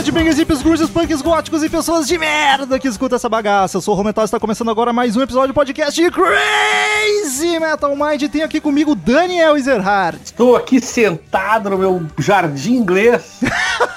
headbangers, hippies, grunges, punks, góticos e pessoas de merda que escutam essa bagaça. Eu sou o Rometal e está começando agora mais um episódio do podcast de Crazy Metal Mind. Tenho aqui comigo Daniel Ezerhard. Estou aqui sentado no meu jardim inglês.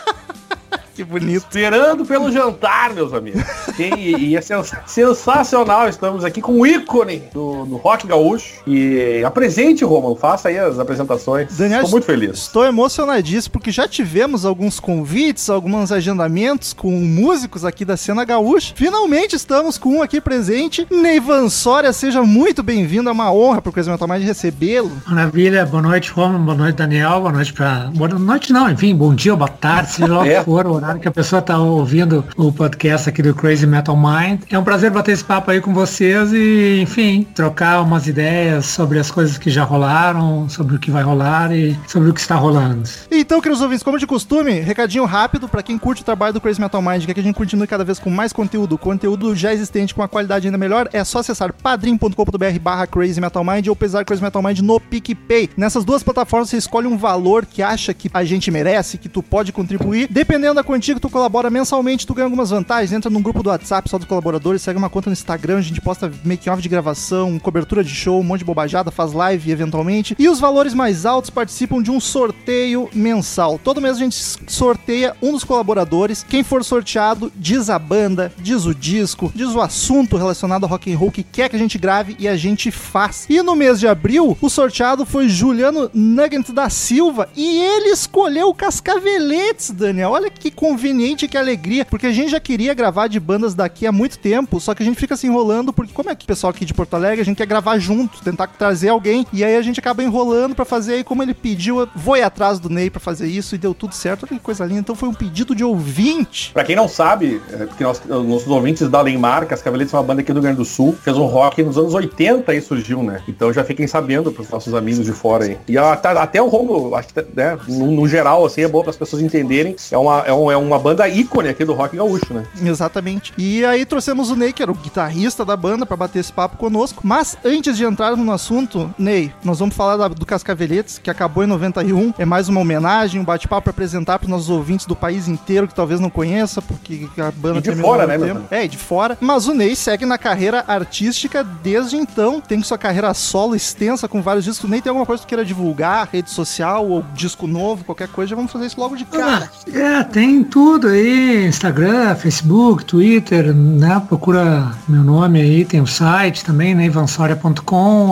Que bonito. Esperando pelo jantar, meus amigos. E, e é sens sensacional. Estamos aqui com o ícone do, do rock gaúcho. E apresente, Romulo. Faça aí as apresentações. Daniel, Estou muito feliz. Estou emocionadíssimo porque já tivemos alguns convites, alguns agendamentos com músicos aqui da cena gaúcha. Finalmente estamos com um aqui presente. Neivan Soria, seja muito bem-vindo. É uma honra para o Crazy Metal Mind recebê-lo. Maravilha. Boa noite, Romulo. Boa noite, Daniel. Boa noite para... Boa noite não, enfim. Bom dia, boa tarde, seja lá o que É. for, o horário que a pessoa tá ouvindo o podcast aqui do Crazy Metal Mind. É um prazer bater esse papo aí com vocês e, enfim, trocar umas ideias sobre as coisas que já rolaram, sobre o que vai rolar e sobre o que está rolando. Então, queridos ouvintes, como de costume, recadinho rápido para quem curte o trabalho do Crazy Metal Mind, quer que a gente continue cada vez com mais conteúdo, conteúdo já existente com uma qualidade ainda melhor, é só acessar padrim.com.br barra Crazy Metal Mind ou pesar Crazy Metal Mind no PicPay. Nessas duas plataformas você escolhe um valor que acha que a gente merece, que tu pode contribuir. Dependendo da que tu colabora mensalmente, tu ganha algumas vantagens. Entra num grupo do WhatsApp só dos colaboradores, segue uma conta no Instagram, a gente posta making-off de gravação, cobertura de show, um monte de bobajada, faz live eventualmente. E os valores mais altos participam de um sorteio mensal. Todo mês a gente sorteia um dos colaboradores. Quem for sorteado diz a banda, diz o disco, diz o assunto relacionado ao rock and roll que quer que a gente grave e a gente faz. E no mês de abril, o sorteado foi Juliano Nugget da Silva e ele escolheu Cascaveletes, Daniel. Olha que conveniente, que alegria, porque a gente já queria gravar de bandas daqui há muito tempo, só que a gente fica se enrolando, porque como é que o pessoal aqui de Porto Alegre, a gente quer gravar junto, tentar trazer alguém, e aí a gente acaba enrolando pra fazer aí como ele pediu, eu vou atrás do Ney pra fazer isso e deu tudo certo. Olha que coisa linda. Então foi um pedido de ouvinte. Pra quem não sabe, é, porque nós, nossos ouvintes da Lemar, Cascaveletes é uma banda aqui do Rio Grande do Sul, fez um rock nos anos 80 aí surgiu, né? Então já fiquem sabendo pros nossos amigos de fora aí. E até, até o Romulo, acho que, né, no, no geral, assim, é bom para as pessoas entenderem. É uma, é, um- é uma banda ícone aqui do rock gaúcho, né? Exatamente. E aí trouxemos o Ney, que era o guitarrista da banda, pra bater esse papo conosco. Mas antes de entrarmos no assunto, Ney, nós vamos falar da- do Cascaveletes, que acabou em 91. É mais uma homenagem, um bate-papo pra apresentar pros nossos ouvintes do país inteiro, que talvez não conheça, porque a banda E de fora, né, meu tempo. É, e de fora. Mas o Ney segue na carreira artística desde então. Tem sua carreira solo extensa com vários discos. O Ney tem alguma coisa que tu queira divulgar, rede social ou disco novo, qualquer coisa, já vamos fazer isso logo de cara. Ah, é, tem tudo aí, Instagram, Facebook, Twitter, né? Procura meu nome aí, tem o site também, né? ivansoria.com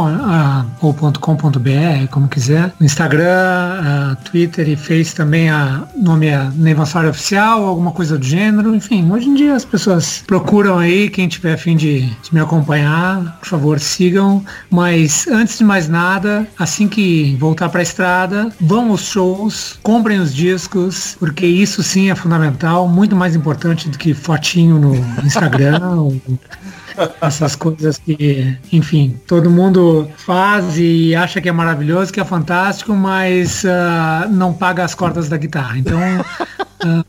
ou .com.br, como quiser. No Instagram, ah, Twitter e Face também, a nome é Neivansoria Oficial, alguma coisa do gênero. Enfim, hoje em dia as pessoas procuram aí, quem tiver afim de, de me acompanhar, por favor, sigam. Mas antes de mais nada, assim que voltar para a estrada, vão aos shows, comprem os discos, porque isso sim é fundamental, muito mais importante do que fotinho no Instagram. essas coisas que, enfim, todo mundo faz e acha que é maravilhoso, que é fantástico, mas ah, não paga as cordas da guitarra. Então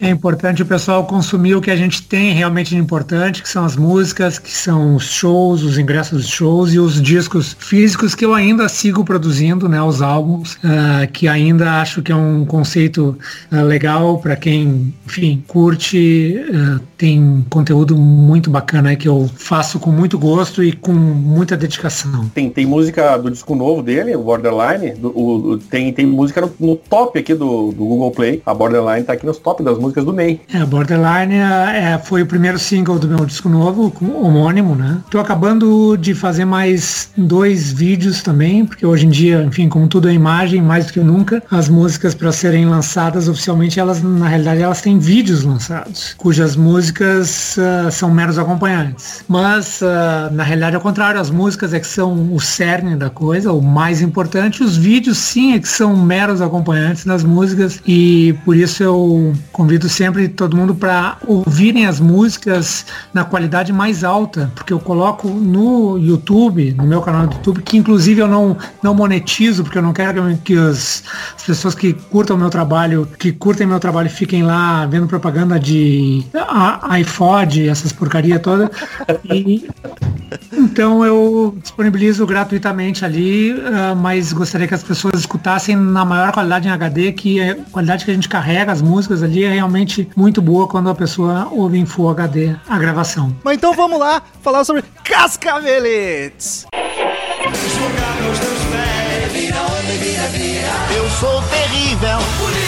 é importante o pessoal consumir o que a gente tem realmente de importante, que são as músicas, que são os shows, os ingressos dos shows e os discos físicos que eu ainda sigo produzindo, né, os álbuns, ah, que ainda acho que é um conceito ah, legal para quem, enfim, curte, ah, tem conteúdo muito bacana que eu faço com muito gosto e com muita dedicação. Tem, tem música do disco novo dele, o Borderline. do- o- tem, tem música no, no top aqui do, do Google Play. A Borderline tá aqui nos top das músicas do Ney. É, Borderline é, foi o primeiro single do meu disco novo, homônimo, né? Tô acabando de fazer mais dois vídeos também, porque hoje em dia, enfim, como tudo é imagem, mais do que nunca, as músicas para serem lançadas oficialmente, elas, na realidade, elas têm vídeos lançados, cujas músicas ah, são meros acompanhantes. Mas, ah, na realidade, ao contrário, as músicas é que são o cerne da coisa, o mais importante, os vídeos sim é que são meros acompanhantes das músicas e por isso eu convido sempre todo mundo para ouvirem as músicas na qualidade mais alta, porque eu coloco no YouTube, no meu canal do YouTube, que inclusive eu não, não monetizo, porque eu não quero que, que as, as pessoas que curtam meu trabalho, que curtem meu trabalho fiquem lá vendo propaganda de iPod, essas porcaria toda. E, Então eu disponibilizo gratuitamente ali, uh, mas gostaria que as pessoas escutassem na maior qualidade em HD, que a qualidade que a gente carrega as músicas ali é realmente muito boa quando a pessoa ouve em Full HD a gravação. Mas então vamos lá falar sobre Cascaveletes. Eu sou terrível.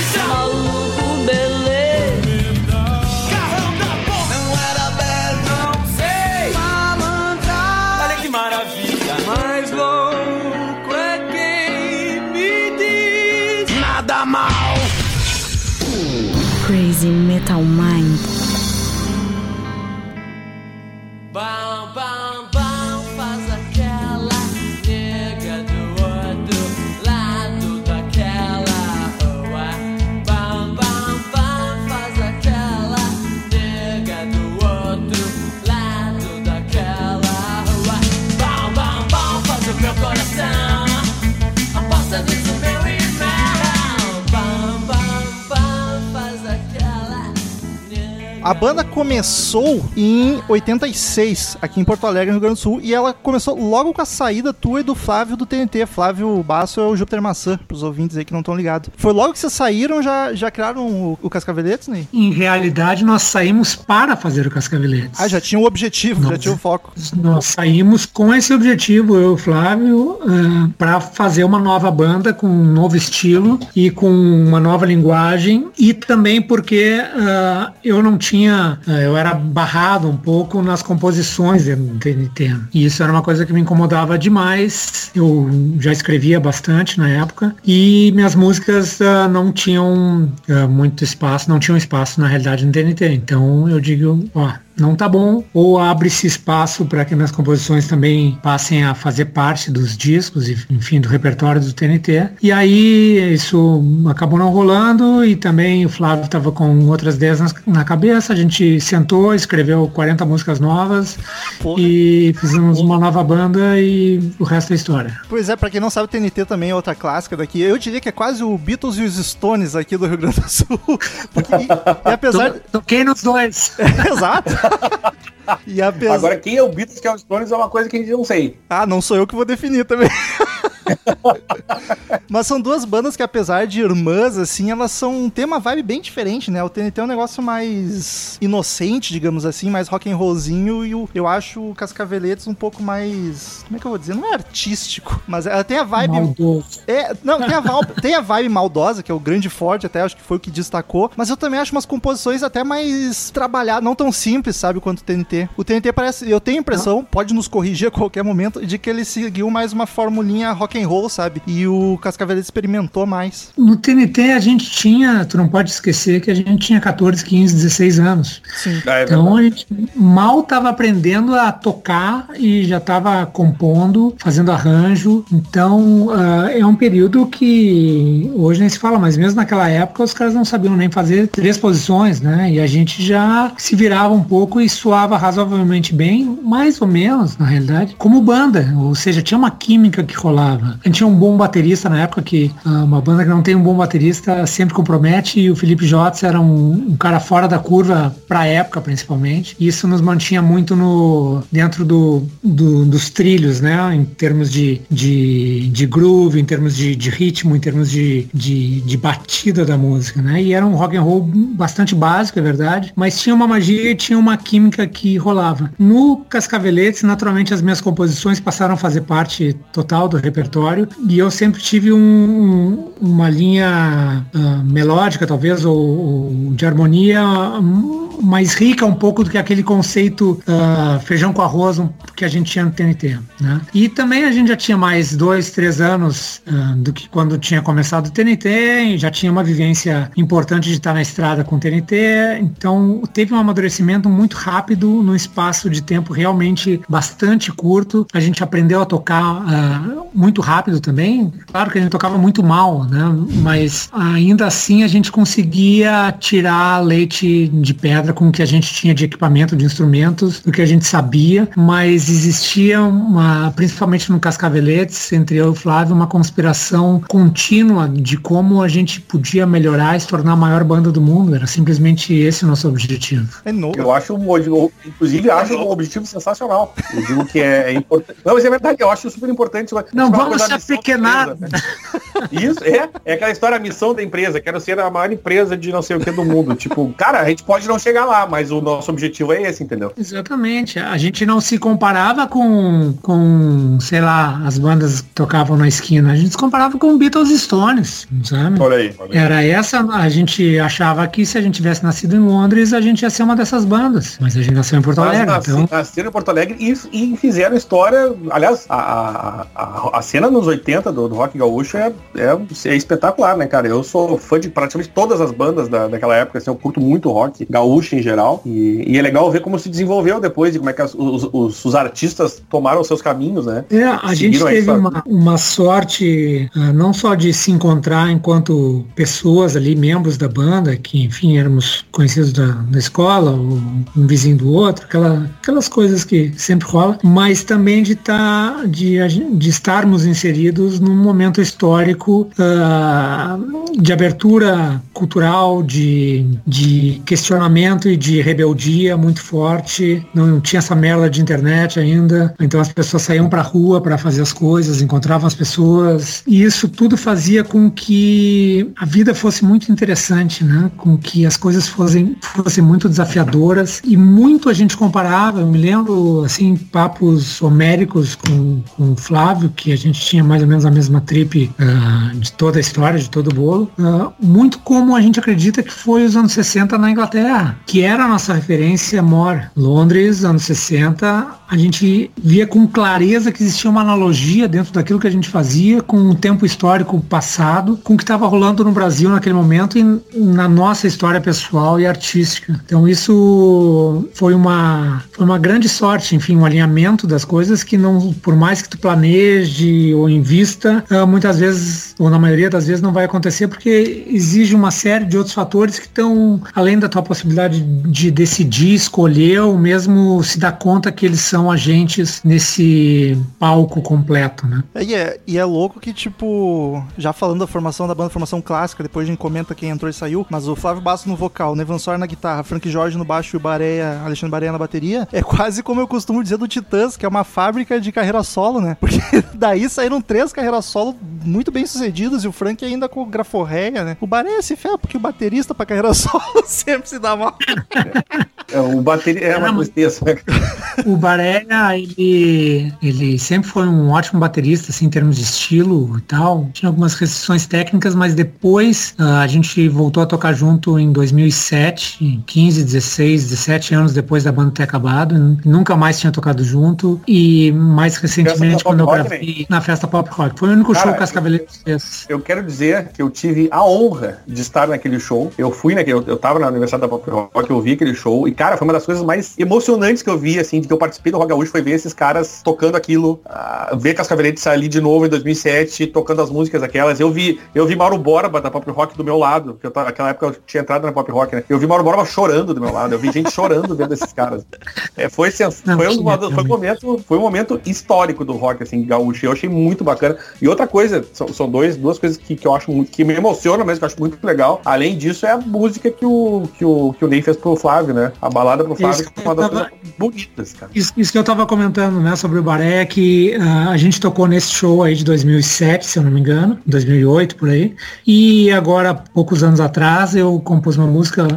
A banda começou em 86, aqui em Porto Alegre, no Rio Grande do Sul, e ela começou logo com a saída tua e do Flávio do TNT. Flávio Basso é o Júpiter Maçã, pros ouvintes aí que não estão ligados. Foi logo que vocês saíram, já, já criaram o, o Cascaveletes, né? Em realidade, nós saímos para fazer o Cascaveletes. Ah, já tinha o objetivo, já Nossa. tinha o foco. Nós saímos com esse objetivo, eu e o Flávio, para fazer uma nova banda com um novo estilo e com uma nova linguagem e também porque ah, eu não tinha, ah, eu era barrado um pouco nas composições do TNT. E isso era uma coisa que me incomodava demais. Eu já escrevia bastante na época e minhas músicas ah, não tinham ah, muito espaço, não tinham espaço na realidade no TNT. Então eu digo, ó, não tá bom, ou abre-se espaço para que minhas composições também passem a fazer parte dos discos, e, enfim, do repertório do TNT. E aí isso acabou não rolando e também o Flávio estava com outras ideias na, na cabeça, a gente sentou, escreveu 40 músicas novas Porra. e fizemos uma nova banda e o resto é história. Pois é, pra quem não sabe, o TNT também é outra clássica daqui. Eu diria que é quase o Beatles e os Stones aqui do Rio Grande do Sul. Porque, e, e apesar... To- Toquei nos dois. Exato. E apesar... Agora, quem é o Beatles, que é o Stones, é uma coisa que a gente não sei. Ah, não sou eu que vou definir também. Mas são duas bandas que, apesar de irmãs, assim, elas são um tema vibe bem diferente, né? O TNT é um negócio mais inocente, digamos assim, mais rock and rollzinho, e o, eu acho o Cascaveletes um pouco mais. Como é que eu vou dizer? Não é artístico, mas ela tem a vibe. Maldoso. É, não, tem a, val- tem a vibe maldosa, que é o grande forte, até acho que foi o que destacou. Mas eu também acho umas composições até mais trabalhadas, não tão simples, sabe, quanto o TNT. O TNT parece, eu tenho a impressão, pode nos corrigir a qualquer momento, de que ele seguiu mais uma formulinha rock and roll, sabe? E o Cascavelete experimentou mais. No TNT a gente tinha, tu não pode esquecer que a gente tinha 14, 15, 16 anos. Sim. Ah, é Então a gente mal estava aprendendo a tocar e já estava compondo, fazendo arranjo. Então ah, é um período que hoje nem se fala, mas mesmo naquela época os caras não sabiam nem fazer três posições, né? E a gente já se virava um pouco e soava razoavelmente bem, mais ou menos, na realidade, como banda. Ou seja, tinha uma química que rolava. A gente tinha um bom baterista na época, que ah, uma banda que não tem um bom baterista sempre compromete, e o Felipe Jotz era um, um cara fora da curva pra época, principalmente. Isso nos mantinha muito no dentro do, do- dos trilhos, né? Em termos de, de, de groove, em termos de, de ritmo, em termos de, de, de batida da música, né? E era um rock and roll bastante básico, é verdade, mas tinha uma magia e tinha uma química que rolava. No Cascaveletes, naturalmente, as minhas composições passaram a fazer parte total do repertório e eu sempre tive um- um- uma linha ah, melódica, talvez, ou, ou de harmonia hum, mais rica um pouco do que aquele conceito ah, feijão com arroz que a gente tinha no TNT. Né? E também a gente já tinha mais dois, três anos ah, do que quando tinha começado o TNT, já tinha uma vivência importante de estar na estrada com o TNT, então teve um amadurecimento muito rápido num espaço de tempo realmente bastante curto. A gente aprendeu a tocar ah, muito rápido também. Claro que a gente tocava muito mal, né? Mas ainda assim a gente conseguia tirar leite de pedra com o que a gente tinha de equipamento, de instrumentos, do que a gente sabia, mas existia uma, principalmente no Cascaveletes, entre eu e o Flávio, uma conspiração contínua de como a gente podia melhorar e se tornar a maior banda do mundo. Era simplesmente esse o nosso objetivo. É novo. Eu acho, inclusive, acho um objetivo sensacional. Eu digo que é, é importante. Não, mas é verdade, eu acho super importante. Não vamos se apequenar. Né? Isso, é. É aquela história, a missão da empresa. Quero ser a maior empresa de não sei o que do mundo. tipo, cara, a gente pode não chegar lá, mas o nosso objetivo é esse, entendeu? Exatamente. A gente não se comparava com, com sei lá, as bandas que tocavam na esquina. A gente se comparava com Beatles Stones, sabe? Olha aí, olha aí. Era essa, a gente achava que se a gente tivesse nascido em Londres, a gente ia ser uma dessas bandas. Mas a gente nasceu em Porto Alegre. Nasci, então... Nasceram em Porto Alegre e, e fizeram história. Aliás, a, a, a, cena nos 80 do, do rock gaúcho é, é, é, espetacular, né, cara? Eu sou fã de praticamente todas as bandas da, daquela época, assim, eu curto muito rock gaúcho em geral. E, e, é legal ver como se desenvolveu depois e como é que as, os, os, os, artistas tomaram seus caminhos, né? É, a gente teve uma, uma sorte uh, não só de se encontrar enquanto pessoas ali, membros da banda, que enfim éramos conhecidos da, da escola, um vizinho do outro, aquela, aquelas coisas que sempre rola, mas também de, tá, de, de estarmos inseridos num momento histórico uh, de abertura cultural, de, de questionamento e de rebeldia muito forte. Não tinha essa merda de internet ainda, então as pessoas saíam pra rua para fazer as coisas, encontravam as pessoas, e isso tudo fazia com que a vida fosse muito interessante, né? Com que as coisas fossem, fossem muito desafiadoras e muito a gente comparava, eu me lembro assim, papos homéricos com, com o Flávio, que a gente tinha mais ou menos a mesma trip uh, de toda a história, de todo o bolo, uh, muito como a gente acredita que foi os anos 60 na Inglaterra, que era a nossa referência maior. Londres, anos 60, a gente via com clareza que existia uma analogia dentro daquilo que a gente fazia com o tempo histórico passado, com o que estava rolando no Brasil naquele momento e na nossa história pessoal e artística. Então isso foi uma, foi uma grande sorte, enfim, um alinhamento das coisas que não, por mais que tu planeje ou invista, ah, muitas vezes, ou na maioria das vezes, não vai acontecer porque exige uma série de outros fatores que estão além da tua possibilidade de decidir, escolher ou mesmo se dar conta que eles são agentes nesse palco completo, né? É, e, é, e é louco que, tipo, já falando da formação da banda, formação clássica, depois a gente comenta quem entrou e saiu, mas o Flávio Basso no vocal, o Nevan Sor na guitarra, Frank Jorge no baixo e o Bareia, Alexandre Bareia na bateria, é quase como eu costumo dizer do Titãs, que é uma fábrica de carreira solo, né? Porque daí saíram três carreiras solo muito bem sucedidas e o Frank ainda com graforreia, né? O Bareia se ferra porque o baterista pra carreira solo sempre se dá mal. É, o bateria é uma tristeza. Né? O Bareia, ele, ele sempre foi um ótimo baterista, assim, em termos de estilo e tal. Tinha algumas restrições técnicas, mas depois uh, a gente voltou a tocar junto em 2007, 15, 16, 17 anos depois da banda ter acabado. Nunca mais tinha tocado junto. E mais recentemente, quando eu gravei na festa Pop Rock. Foi o único Cara, show que as Cavaleiros fez. Eu quero dizer que eu tive a honra de estar naquele show. Eu fui naquele, eu, eu tava na Universidade da Pop Rock, eu vi aquele show. E, cara, foi uma das coisas mais emocionantes que eu vi, assim, de que eu participei do Rock Gaúcho, foi ver esses caras tocando aquilo. Uh, ver Cascaveletes sair ali de novo em 2007, tocando as músicas aquelas. Eu vi, eu vi Mauro Borba da Pop Rock do meu lado, que eu naquela época eu tinha entrado na Pop Rock, né? Eu vi Mauro Borba chorando do meu lado. Eu vi gente chorando vendo esses caras. É, foi, sens... Não, foi, um, foi, um momento, foi um momento histórico do rock, assim, gaúcho. Eu achei muito bacana. E outra coisa, são, são dois, duas coisas que, que eu acho muito, que me emocionam, mas que eu acho muito legal. Além disso, é a música que o, que o, que o Ney fez pro Flávio, né? A balada pro Flávio, que é uma das tava, bonitas, cara. Isso, isso, que eu tava comentando, né, sobre o Baré, que uh, a gente tocou nesse show aí de 2007, se eu não me engano, 2008, por aí. E agora, poucos anos atrás, eu compus uma música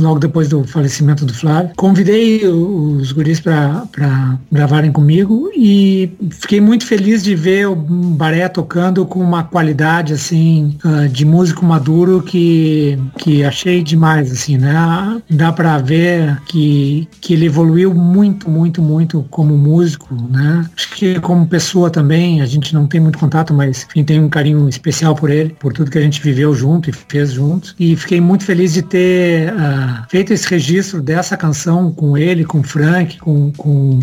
logo depois do falecimento do Flávio. Convidei os guris para gravarem comigo e fiquei muito feliz de ver o Baré tocando com uma qualidade assim uh, de músico maduro que, que achei demais assim, né? Dá para ver que, que ele evoluiu muito, muito, muito muito como músico, né? Acho que como pessoa também, a gente não tem muito contato, mas enfim, tem um carinho especial por ele, por tudo que a gente viveu junto e fez juntos. E fiquei muito feliz de ter uh, feito esse registro dessa canção com ele, com o Frank, com, com,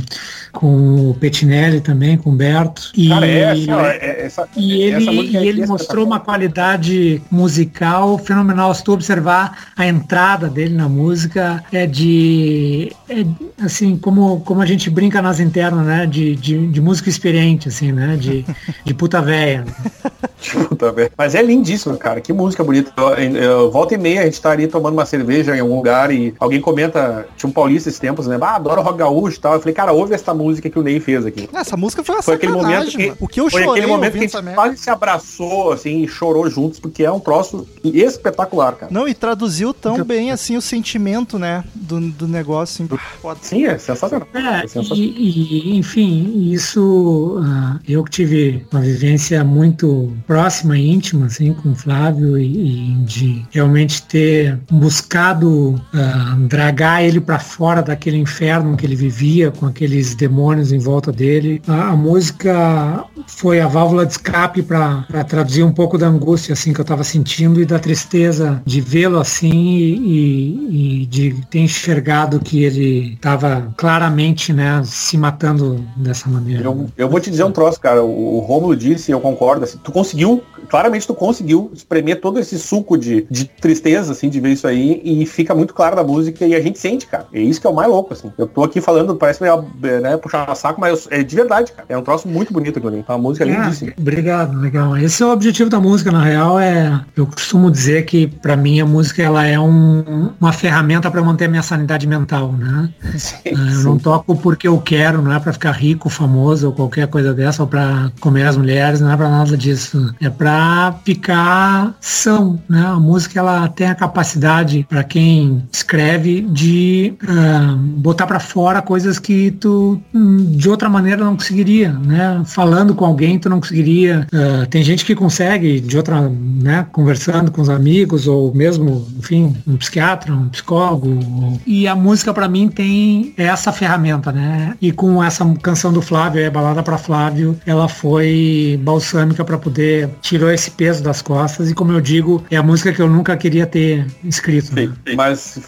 com o Petinelli também, com o Berto. E, Cara, é, assim, ó, é, essa, e ele, e ele mostrou uma qualidade musical fenomenal. Se tu observar a entrada dele na música, é de. É, assim, como, como a gente brinca nas internas, né? De, de, de música experiente, assim, né? De, de puta véia. Puta véia. Mas é lindíssimo, cara. Que música bonita. Eu, eu, volta e meia, a gente tá ali tomando uma cerveja em algum lugar e alguém comenta, tinha um paulista esses tempos, né? Ah, adoro rock gaúcho e tal. Eu falei, cara, ouve essa música que o Ney fez aqui. Essa música foi uma foi aquele momento que, O que eu foi chorei aquele momento que a gente quase se abraçou, assim, e chorou juntos, porque é um troço espetacular, cara. Não, e traduziu tão bem, assim, o sentimento, né, do, do negócio, assim, foda. Sim, é sensacional. É, é sensacional. E, e, enfim, isso, uh, eu que tive uma vivência muito próxima e íntima, assim, com o Flávio, e, e de realmente ter buscado uh, dragar ele para fora daquele inferno que ele vivia, com aqueles demônios em volta dele. A, a música foi a válvula de escape para traduzir um pouco da angústia, assim, que eu estava sentindo e da tristeza de vê-lo assim e, e, de ter enxergado que ele estava claramente, né, se matando dessa maneira. Eu, eu vou te dizer um troço, cara. O, o Romulo disse, e eu concordo, assim, tu conseguiu, claramente tu conseguiu espremer todo esse suco de, de tristeza, assim, de ver isso aí, e fica muito claro na música e a gente sente, cara. É isso que é o mais louco, assim. Eu tô aqui falando, parece meio, né, puxar saco, mas é de verdade, cara. É um troço muito bonito aquilo ali. Uma música Ah, lindíssima. obrigado, legal. Esse é o objetivo da música, na real, é. Eu costumo dizer que para mim a música ela é um, uma ferramenta para manter a minha sanidade mental, né? Sim, É, Eu não toco porque eu quero, não é para ficar rico, famoso ou qualquer coisa dessa, ou para comer as mulheres, não é para nada disso. É para ficar são, né? A música ela tem a capacidade para quem escreve de ah, botar para fora coisas que tu de outra maneira não conseguiria, né? Falando com alguém tu não conseguiria. Ah, tem gente que consegue de outra, né? Conversando com os amigos ou mesmo, enfim, um psiquiatra, um psicólogo. ou- E a música para mim tem essa ferramenta, né? E com essa canção do Flávio, é balada para Flávio, ela foi balsâmica para poder tirou esse peso das costas e como eu digo, é a música que eu nunca queria ter escrito. né? Mas,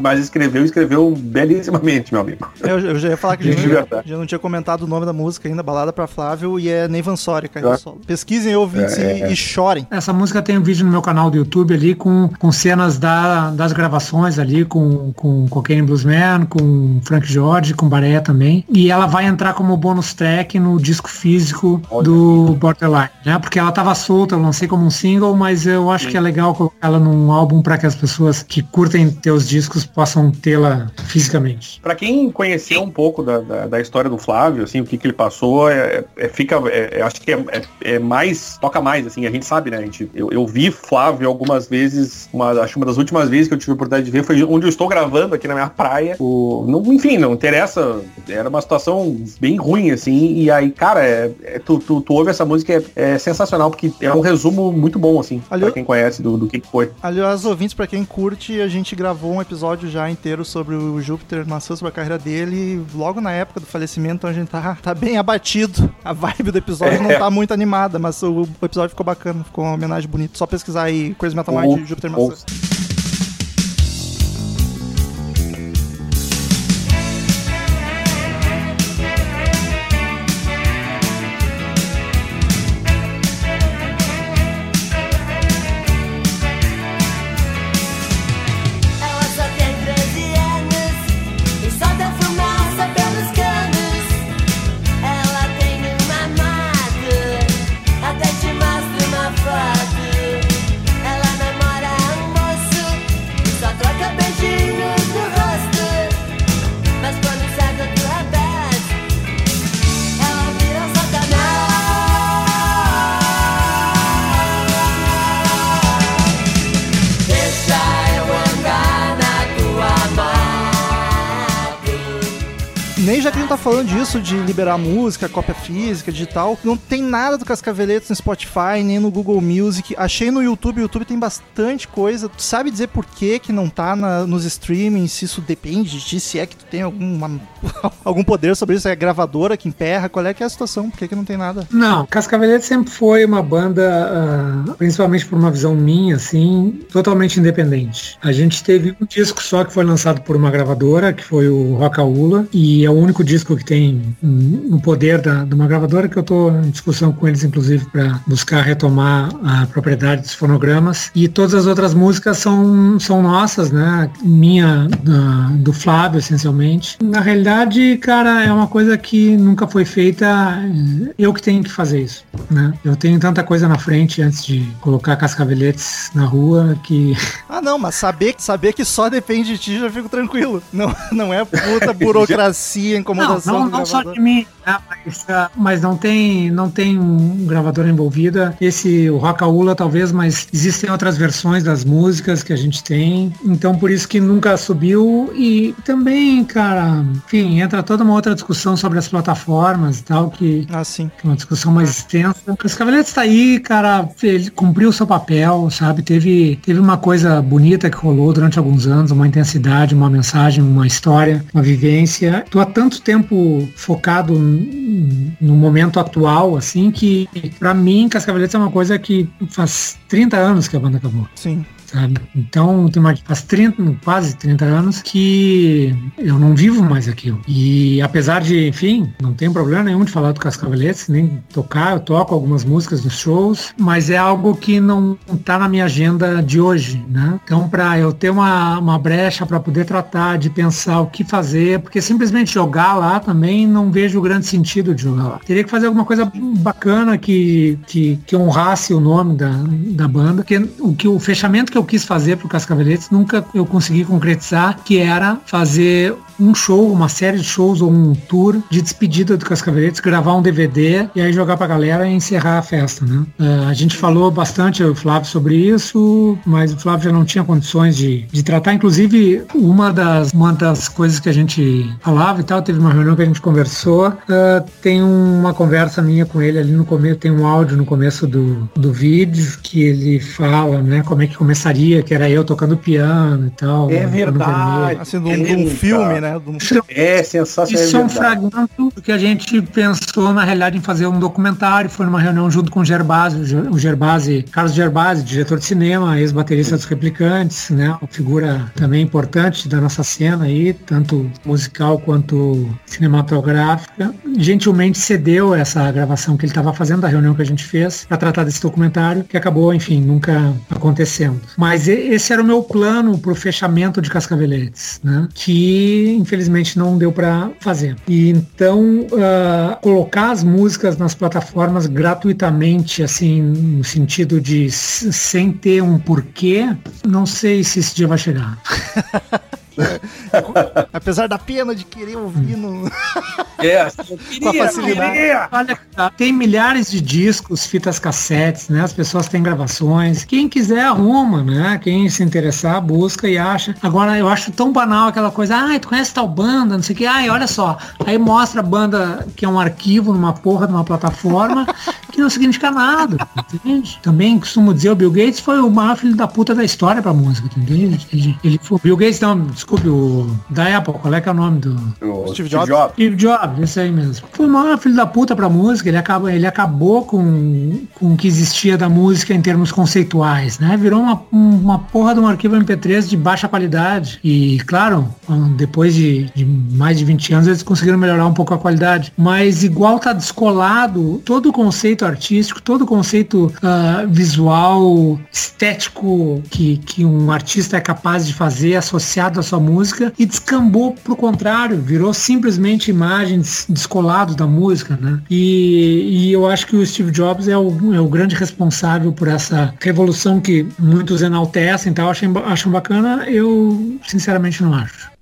mas escreveu, escreveu belíssimamente, meu amigo. Eu, eu já ia falar que De já, não- verdade. já não tinha comentado o nome da música ainda, Balada pra Flávio, e é Neivan Soria, carreira solo. Pesquisem, ouvintes, É, e, é. e chorem. Essa música tem um vídeo no meu canal do YouTube ali com, com cenas da, das gravações ali com, com Cocaine Bluesman, com Frank George, com Bareia também. E ela vai entrar como bônus track no disco físico Olha do Borderline, né? Porque ela tava solta, eu lancei como um single, mas eu acho que é legal colocar ela num álbum para que as pessoas que curtem teus discos possam tê-la fisicamente. Pra quem conheceu um pouco da, da, da história do Flávio, assim, o que, que ele passou, é, é- fica, é- é- acho que é, é- é mais, toca mais, assim, a gente sabe, né, a gente, eu, eu vi Flávio algumas vezes, uma, acho que uma das últimas vezes que eu tive a oportunidade de ver foi onde eu estou gravando aqui na minha praia, o, não, enfim, não interessa, era uma situação bem ruim, assim, e aí, cara, é, é- tu, tu, tu ouve essa música, é, é sensacional, porque é um resumo muito bom, assim, Aliás- pra quem conhece do, do que que foi. Aliás, ouvintes, pra quem curte, a gente gravou um episódio já inteiro sobre o Júpiter, maçã sobre a carreira dele, logo na época do falecimento, então a gente tá, tá bem abatido. A vibe do episódio não tá muito animada, mas o, o episódio ficou bacana, ficou uma homenagem bonita. Só pesquisar aí Crazy Metal Mind e Júpiter maçã. Liberar música, cópia física, digital, não tem nada do Cascaveletes no Spotify, nem no Google Music. Achei no YouTube, o YouTube tem bastante coisa. Tu sabe dizer por que que não tá na- nos streamings, se isso depende de ti, se é que tu tem alguma, algum poder sobre isso, é a gravadora que emperra, qual é que é a situação, por que que não tem nada? Não, Cascavelete sempre foi uma banda, ah, principalmente por uma visão minha, assim, totalmente independente. A gente teve um disco só que foi lançado por uma gravadora, que foi o Rocaula, e é o único disco que tem no poder da, de uma gravadora, que eu estou em discussão com eles, inclusive, para buscar retomar a propriedade dos fonogramas. E todas as outras músicas são, são nossas, né? Minha, da- do Flávio, essencialmente. Na realidade, cara, é uma coisa que nunca foi feita. eh, Eu que tenho que fazer isso, né? Eu tenho tanta coisa na frente antes de colocar cascaveletes na rua que Ah, não, mas saber, saber que só depende de ti, já fico tranquilo. Não, não é puta burocracia, Não, incomodação não, do não só de mim, né, mas, ah, mas não tem não tem um gravador envolvida. Esse, o Rocaula talvez, mas existem outras versões das músicas que a gente tem. Então por isso que nunca subiu. E também, cara, enfim, entra toda uma outra discussão sobre as plataformas e tal, que Ah, sim. que é uma discussão mais extensa. Os Cavaleiros está aí, cara, ele cumpriu o seu papel, sabe? Teve, teve uma coisa bonita que rolou durante alguns anos, uma intensidade, uma mensagem, uma história, uma vivência. Tô há tanto tempo focado no momento atual, assim, que pra mim, Cascaveletes é uma coisa que faz 30 anos que a banda acabou Sim. Sabe? Então tem mais, faz 30, quase 30 anos que eu não vivo mais aquilo. E apesar de, enfim, não tem problema nenhum de falar do Cascaveletes, nem tocar, eu toco algumas músicas nos shows, mas é algo que não tá na minha agenda de hoje, né? Então para eu ter uma, uma brecha para poder tratar de pensar o que fazer, porque simplesmente jogar lá também não vejo grande sentido de jogar lá. Teria que fazer alguma coisa bacana que, que, que honrasse o nome da, da banda, porque o que o fechamento que eu quis fazer pro Cascaveletes nunca eu consegui concretizar, que era fazer um show, uma série de shows ou um tour de despedida do Cascaveletes, gravar um DVD e aí jogar pra galera e encerrar a festa, né? Eh, a gente falou bastante, o Flávio, sobre isso, mas o Flávio já não tinha condições de, de tratar. Inclusive, uma das, uma das coisas que a gente falava e tal, teve uma reunião que a gente conversou, eh, tem uma conversa minha com ele ali no começo, tem um áudio no começo do, do vídeo que ele fala, né, como é que começaria, que era eu tocando piano e tal. É no verdade. Assim, de um, É um filme, cara. Né? Um- É sensacional. Isso é um verdade. fragmento que a gente pensou, na realidade, em fazer um documentário. Foi numa reunião junto com o Gerbasi, o Ger- o Gerbasi, Carlos Gerbasi, diretor de cinema, ex-baterista dos Replicantes, né? Uma figura também importante da nossa cena aí, tanto musical quanto cinematográfica. Gentilmente cedeu essa gravação que ele estava fazendo da reunião que a gente fez para tratar desse documentário, que acabou, enfim, nunca acontecendo. Mas esse era o meu plano para o fechamento de Cascaveletes, né? Que infelizmente não deu para fazer. E então ah, colocar as músicas nas plataformas gratuitamente, assim, no sentido de sem ter um porquê, não sei se esse dia vai chegar. Apesar da pena de querer ouvir no. É, assim, eu Com a queria, facilidade. queria. Olha, tem milhares de discos, fitas cassetes, né? As pessoas têm gravações. Quem quiser arruma, né? Quem se interessar, busca e acha. Agora, eu acho tão banal aquela coisa, ai, tu conhece tal banda, não sei o que, ai, olha só. Aí mostra a banda que é um arquivo numa porra de uma plataforma que não significa nada, entende? Também costumo dizer, o Bill Gates foi o maior filho da puta da história pra música, entende? Ele, ele foi, o Bill Gates, não, desculpe, o da Apple, qual é que é o nome do... O Steve Jobs. Jobs. Steve Jobs, isso aí mesmo. Foi o maior filho da puta pra música, ele acabou, ele acabou com, com o que existia da música em termos conceituais, né? Virou uma, um- uma porra de um arquivo MP3 de baixa qualidade. E, claro, depois de, de mais de 20 anos, eles conseguiram melhorar um pouco a qualidade. Mas igual tá descolado todo o conceito artístico, todo o conceito ah, visual, estético que, que um artista é capaz de fazer associado à sua música e descambou pro contrário, virou simplesmente imagens descolados da música, né? E, e eu acho que o Steve Jobs é o, é o grande responsável por essa revolução que muitos enaltecem e acham, acham bacana, eu sinceramente não acho.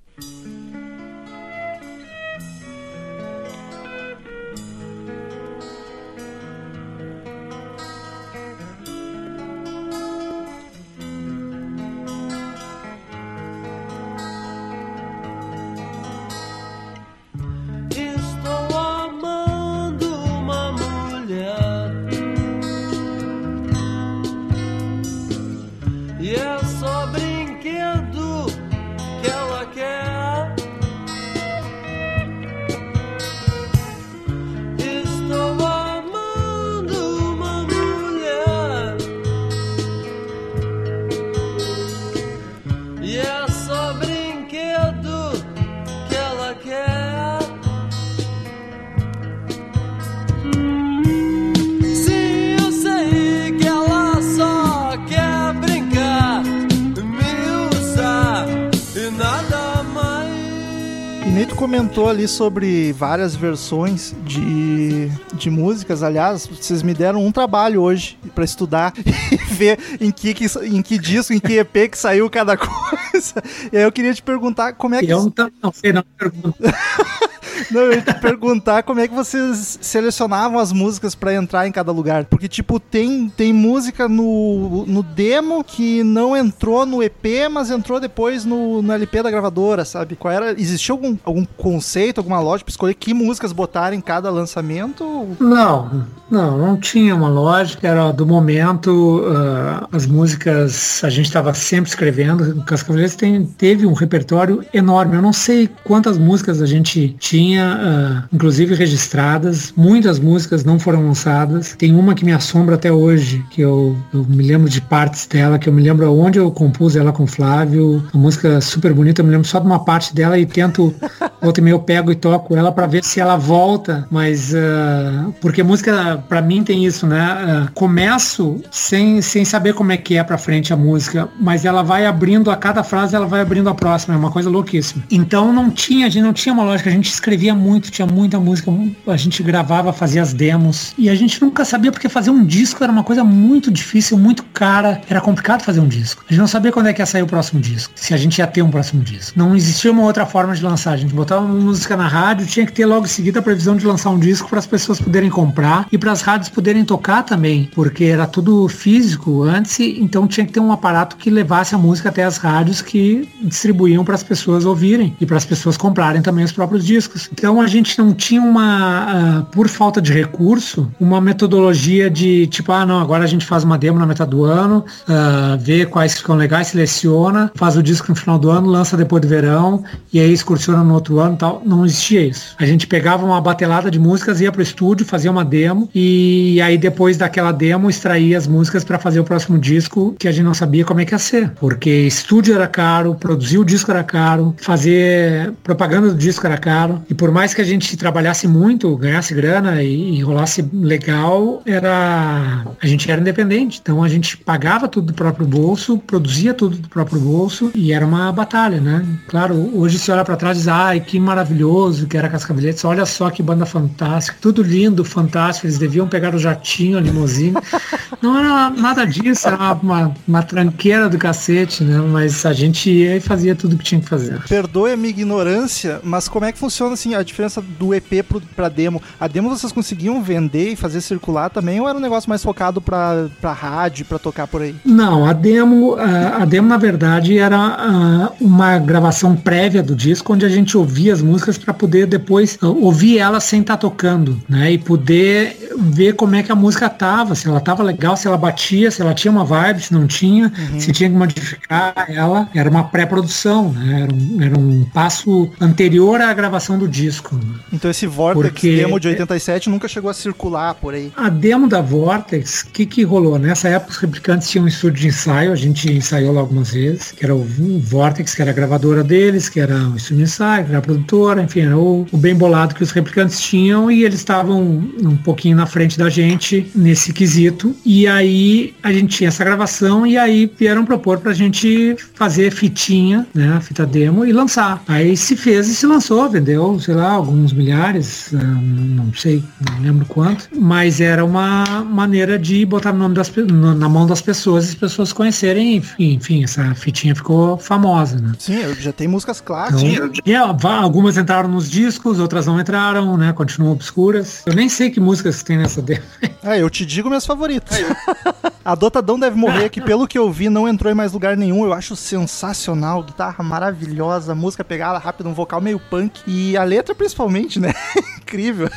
Sobre várias versões de, de músicas. Aliás, vocês me deram um trabalho hoje pra estudar e ver em que, que- em que disco, em que EP que saiu cada coisa. E aí eu queria te perguntar como é que. Eu não, não sei, não pergunto. Não, eu ia te perguntar como é que vocês selecionavam as músicas pra entrar em cada lugar. Porque, tipo, tem, tem música no, no demo que não entrou no EP, mas entrou depois no, no LP da gravadora, sabe? Qual era? Existia algum, algum conceito, alguma lógica pra escolher que músicas botar em cada lançamento? Não, não, não tinha uma lógica, era do momento, ah, as músicas, a gente estava sempre escrevendo, o tem, teve um repertório enorme, eu não sei quantas músicas a gente tinha, ah, inclusive registradas, muitas músicas não foram lançadas, tem uma que me assombra até hoje, que eu, eu me lembro de partes dela, que eu me lembro onde eu compus ela com o Flávio, uma música super bonita, eu me lembro só de uma parte dela e tento, outra e meia eu pego e toco ela para ver se ela volta, mas ah, porque música para mim tem isso, né? Ah, começo sem, sem saber como é que é para frente a música, mas ela vai abrindo a cada frase, ela vai abrindo a próxima, é uma coisa louquíssima. Então não tinha, a gente não tinha uma lógica, a gente escrevia muito, tinha muita música, a gente gravava, fazia as demos e a gente nunca sabia porque fazer um disco era uma coisa muito difícil, muito cara, era complicado fazer um disco. A gente não sabia quando é que ia sair o próximo disco, se a gente ia ter um próximo disco. Não existia uma outra forma de lançar, a gente botava uma música na rádio, tinha que ter logo em seguida a previsão de lançar um disco para as pessoas poderem comprar e para as rádios poderem tocar também, porque era tudo físico antes, então tinha que ter um aparato que levasse a música até as rádios que distribuíam para as pessoas ouvirem e para as pessoas comprarem também os próprios discos. Então a gente não tinha uma, ah, por falta de recurso, uma metodologia de tipo, ah não, agora a gente faz uma demo na metade do ano, ah, vê quais ficam legais, seleciona, faz o disco no final do ano, lança depois do verão e aí excursiona no outro ano tal. Não existia isso. A gente pegava uma batelada de músicas, ia pro estúdio, fazia uma demo e aí depois daquela demo extraía as músicas para fazer o próximo disco que a gente não sabia como é que ia ser. Porque estúdio era caro, produzir o disco era caro, fazer propaganda do disco era caro. E por mais que a gente trabalhasse muito, ganhasse grana e, rolasse legal, era. A gente era independente. Então a gente pagava tudo do próprio bolso, produzia tudo do próprio bolso e era uma batalha, né? Claro, hoje se olha para trás e diz, ai, que maravilhoso que era Cascaveletes, olha só que banda fantástica, tudo lindo, fantástico, eles deviam pegar o jatinho, a limusine. Não era nada disso, era uma, uma, uma tranqueira do cacete, né? Mas a gente ia e fazia tudo que tinha que fazer. Perdoe a minha ignorância, mas como é que funciona assim a diferença do EP pro, pra demo? A demo vocês conseguiam vender e fazer circular também ou era um negócio mais focado pra, pra rádio, pra tocar por aí? Não, a demo, a, a demo na verdade era uma gravação prévia do disco, onde a gente ouvia as músicas para poder depois ah, ouvir elas sem estar tocando, né? E poder ver como é que a música tava, se ela tava legal, se ela batia, se ela tinha uma vibe, se não tinha, se tinha que modificar ela. Era uma pré-produção, né? Era um, era um passo anterior à gravação do disco. Então esse Vortex Porque- demo de 87 nunca chegou a circular por aí. A demo da Vortex, o que, que rolou? Nessa época os replicantes tinham um estúdio de ensaio, a gente ensaiou lá algumas vezes, que era o Vortex, que era a gravadora deles, que era o estúdio de ensaio, que era a produtora, enfim, era o, o bem bolado que os replicantes tinham e eles estavam um pouquinho na frente da gente nesse quesito. E aí a gente tinha essa gravação e aí vieram propor pra gente fazer fitinha, né, fita demo e lançar. Aí se fez e se lançou, vendeu, sei lá, alguns milhares, ah, não sei, não lembro quanto, mas era uma maneira de botar o nome das, na mão das pessoas e as pessoas conhecerem, enfim, enfim, essa fitinha ficou famosa, né? Sim, eu já tem músicas clássicas. Então, é, algumas entraram nos discos, outras não entraram, né? Continuam obscuras. Eu nem sei que músicas tem nessa demo. É, eu te digo minhas favoritas. a Dotadão deve morrer, que pelo que eu vi não entrou em mais lugar nenhum. Eu acho sensacional, guitarra maravilhosa, música pegada rápida, um vocal meio punk. E a letra principalmente, né? Incrível.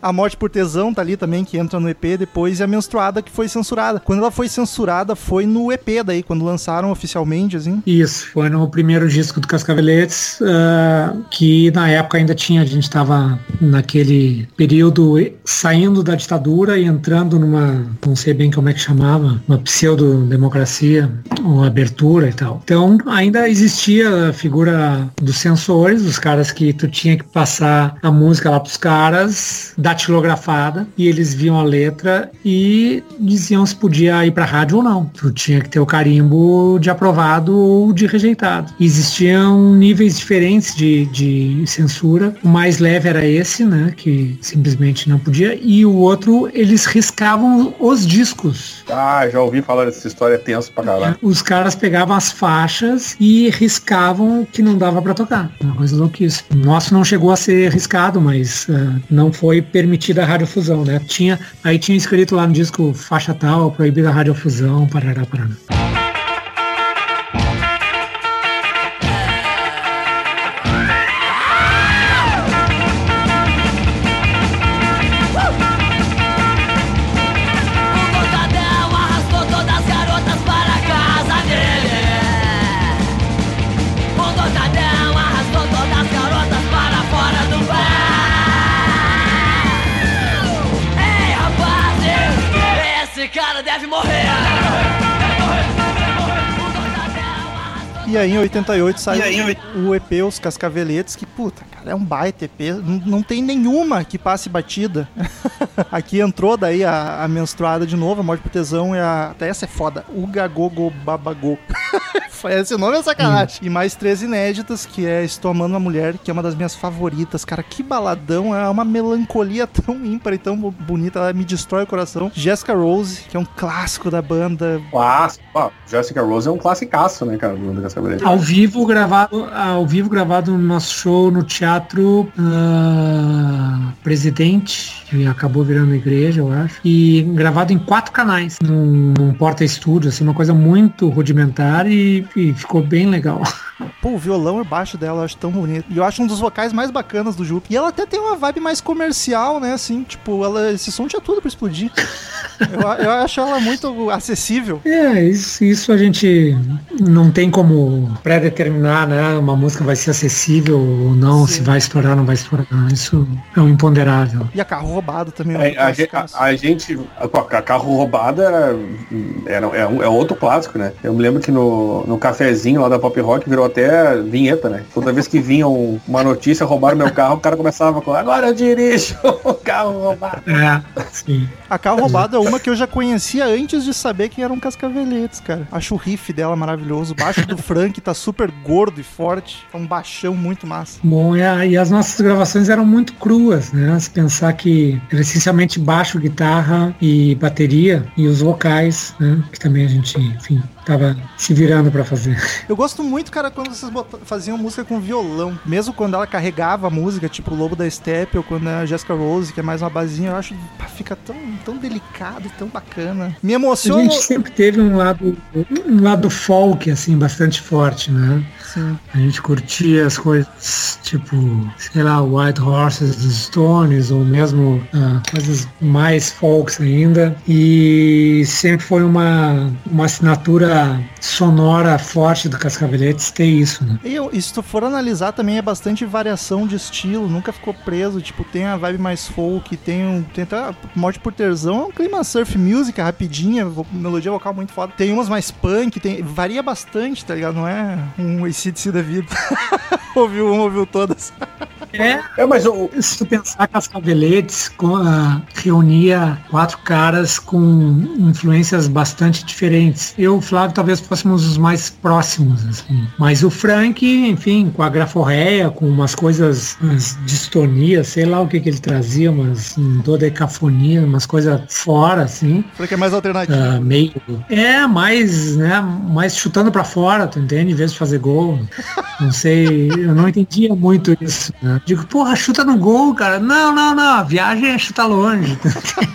A Morte por Tesão tá ali também, que entra no EP depois, e a Menstruada que foi censurada. Quando ela foi censurada, foi no EP daí, quando lançaram oficialmente, assim. Isso, foi no primeiro disco do Cascaveletes, ah, que na época ainda tinha, a gente estava naquele período saindo da ditadura e entrando numa, não sei bem como é que chamava, uma pseudo-democracia, ou abertura e tal. Então ainda existia a figura dos censores, os caras que tu tinha que passar a música lá pros caras, datilografada, e eles viam a letra e diziam se podia ir pra rádio ou não. Tu tinha que ter o carimbo de aprovado ou de rejeitado. Existiam níveis diferentes de, de censura. O mais leve era esse, né? Que simplesmente não podia. E o outro, eles riscavam os discos. Ah, já ouvi falar dessa história é tenso pra caralho. Os caras pegavam as faixas e riscavam que não dava pra tocar. Uma coisa louquíssima. Nosso não chegou a ser riscado, mas ah, não foi permitida a radiofusão, né? Tinha, aí tinha escrito lá no disco faixa tal, proibida a radiofusão, parará, parará. Aí em 88 saiu o EP Os Cascaveletes, que puta, cara, é um baita EP. Não, não tem nenhuma que passe batida. Aqui entrou daí a, a menstruada de novo, a morte por tesão e a. Até essa é foda. Uga Gogo Babagô. Esse nome é sacanagem. E mais três inéditas, que é Estou Amando uma Mulher, que é uma das minhas favoritas. Cara, que baladão. É uma melancolia tão ímpar e tão bonita. Ela me destrói o coração. Jessica Rose, que é um clássico da banda. Clássico. Jessica Rose é um classicaço, né, cara, do do Cascabelete. Ao vivo gravado, ao vivo gravado no nosso show no Teatro ah, Presidente, que acabou virando igreja, eu acho. E gravado em quatro canais, num, num porta-estúdio, assim, uma coisa muito rudimentar e, e ficou bem legal. Pô, o violão e baixo dela eu acho tão bonito. E eu acho um dos vocais mais bacanas do Jupe. E ela até tem uma vibe mais comercial, né? Assim, tipo, ela, esse som tinha tudo pra explodir. eu, eu acho ela muito acessível. É, isso, isso a gente não tem como pré-determinar, né? Uma música vai ser acessível ou não, Sim. se vai estourar ou não vai estourar. Isso é um imponderável. E a carro roubado também. É, um a, gente, a, a gente, a, a carro roubada era, é, um- é outro clássico, né? Eu me lembro que no, no cafezinho lá da Pop Rock virou até vinheta, né? Toda vez que vinha um- uma notícia, roubaram meu carro, o cara começava com agora eu dirijo o carro roubado. É, sim. A carro roubado é uma que eu já conhecia antes de saber quem eram Cascaveletes, cara. Acho o riff dela maravilhoso. O baixo do Frank tá super gordo e forte. É um baixão muito massa. Bom, e, as nossas gravações eram muito cruas, né? Se pensar que era essencialmente baixo, guitarra e bateria e os vocais, né? Que também a gente, enfim, tava se virando pra fazer. Eu gosto muito, cara, quando vocês faziam música com violão. Mesmo quando ela carregava a música, tipo o Lobo da Steppe ou quando é a Jessica Rose, que é mais uma basinha, eu acho pá, fica tão, tão delicado e tão bacana. Me A emociona. gente sempre teve um lado, um lado folk, assim, bastante forte, né? Sim. A gente curtia as coisas tipo, sei lá, White Horses dos Stones, ou mesmo ah, coisas mais folks ainda. E sempre foi uma, uma assinatura sonora forte do Cascaveletes ter isso, né? E, eu- e se tu for analisar também é bastante variação de estilo, nunca ficou preso, tipo, tem a vibe mais folk, tem, um, tem até Morte por Terzão, é um clima surf music, rapidinha, melodia vocal muito foda. Tem umas mais punk, tem, varia bastante, tá ligado? Não é um ACDC da vida. ouviu um, ouviu todas. É, É, mas o, se tu pensar Cascaveletes com, ah, reunia quatro caras com influências bastante diferentes. Eu e o Flávio talvez fôssemos os mais próximos, assim. Mas o Frank, enfim, com a graforreia, com umas coisas, umas distonias, sei lá o que que ele trazia, umas um, dodecafonia, umas coisas fora, assim. Que é mais alternativo. ah, meio. É, mais, né? Mais chutando pra fora, tu entende? Em vez de fazer gol. Não sei, eu não entendia muito isso. Né? Digo, porra, chuta no gol, cara. Não, não, não. A viagem é chutar longe.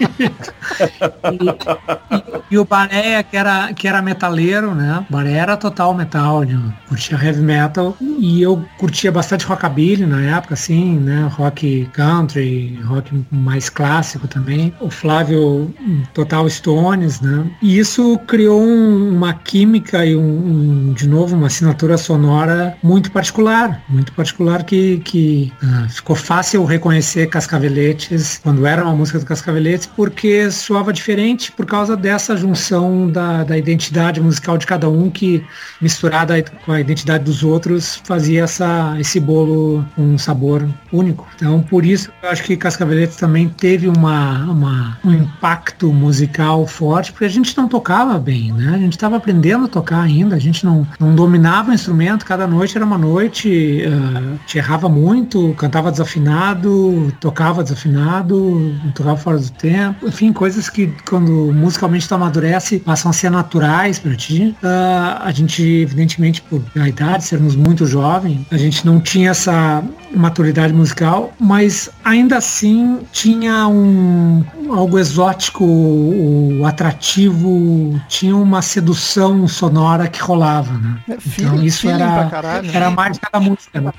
e, e- e o Baré, que era, que era metaleiro, né? O Baré era total metal, né? curtia heavy metal. E eu curtia bastante rockabilly na época, assim, né? Rock country, rock mais clássico também. O Flávio, total Stones, né? E isso criou um- uma química e um, um, de novo, uma assinatura sonora muito particular, muito particular que, que Ah, ficou fácil reconhecer Cascaveletes quando era uma música do Cascaveletes, porque soava diferente por causa dessa junção da, da identidade musical de cada um que misturada com a identidade dos outros fazia essa, esse bolo com um sabor único. Então por isso eu acho que Cascaveletes também teve uma, uma, um impacto musical forte, porque a gente não tocava bem, né? A gente estava aprendendo a tocar ainda, a gente não, não dominava o instrumento, cada noite era uma noite, uh, te errava muito, cantava desafinado, tocava desafinado, tocava fora do tempo, enfim, coisas que quando musicalmente tu amadurece passam a ser naturais para ti. Uh, a gente, evidentemente, por a idade, sermos muito jovens, a gente não tinha essa maturidade musical, mas ainda assim tinha um algo exótico, o atrativo, tinha uma sedução sonora que rolava, né? É, Então isso era, caralho, né? era mais cada música. né?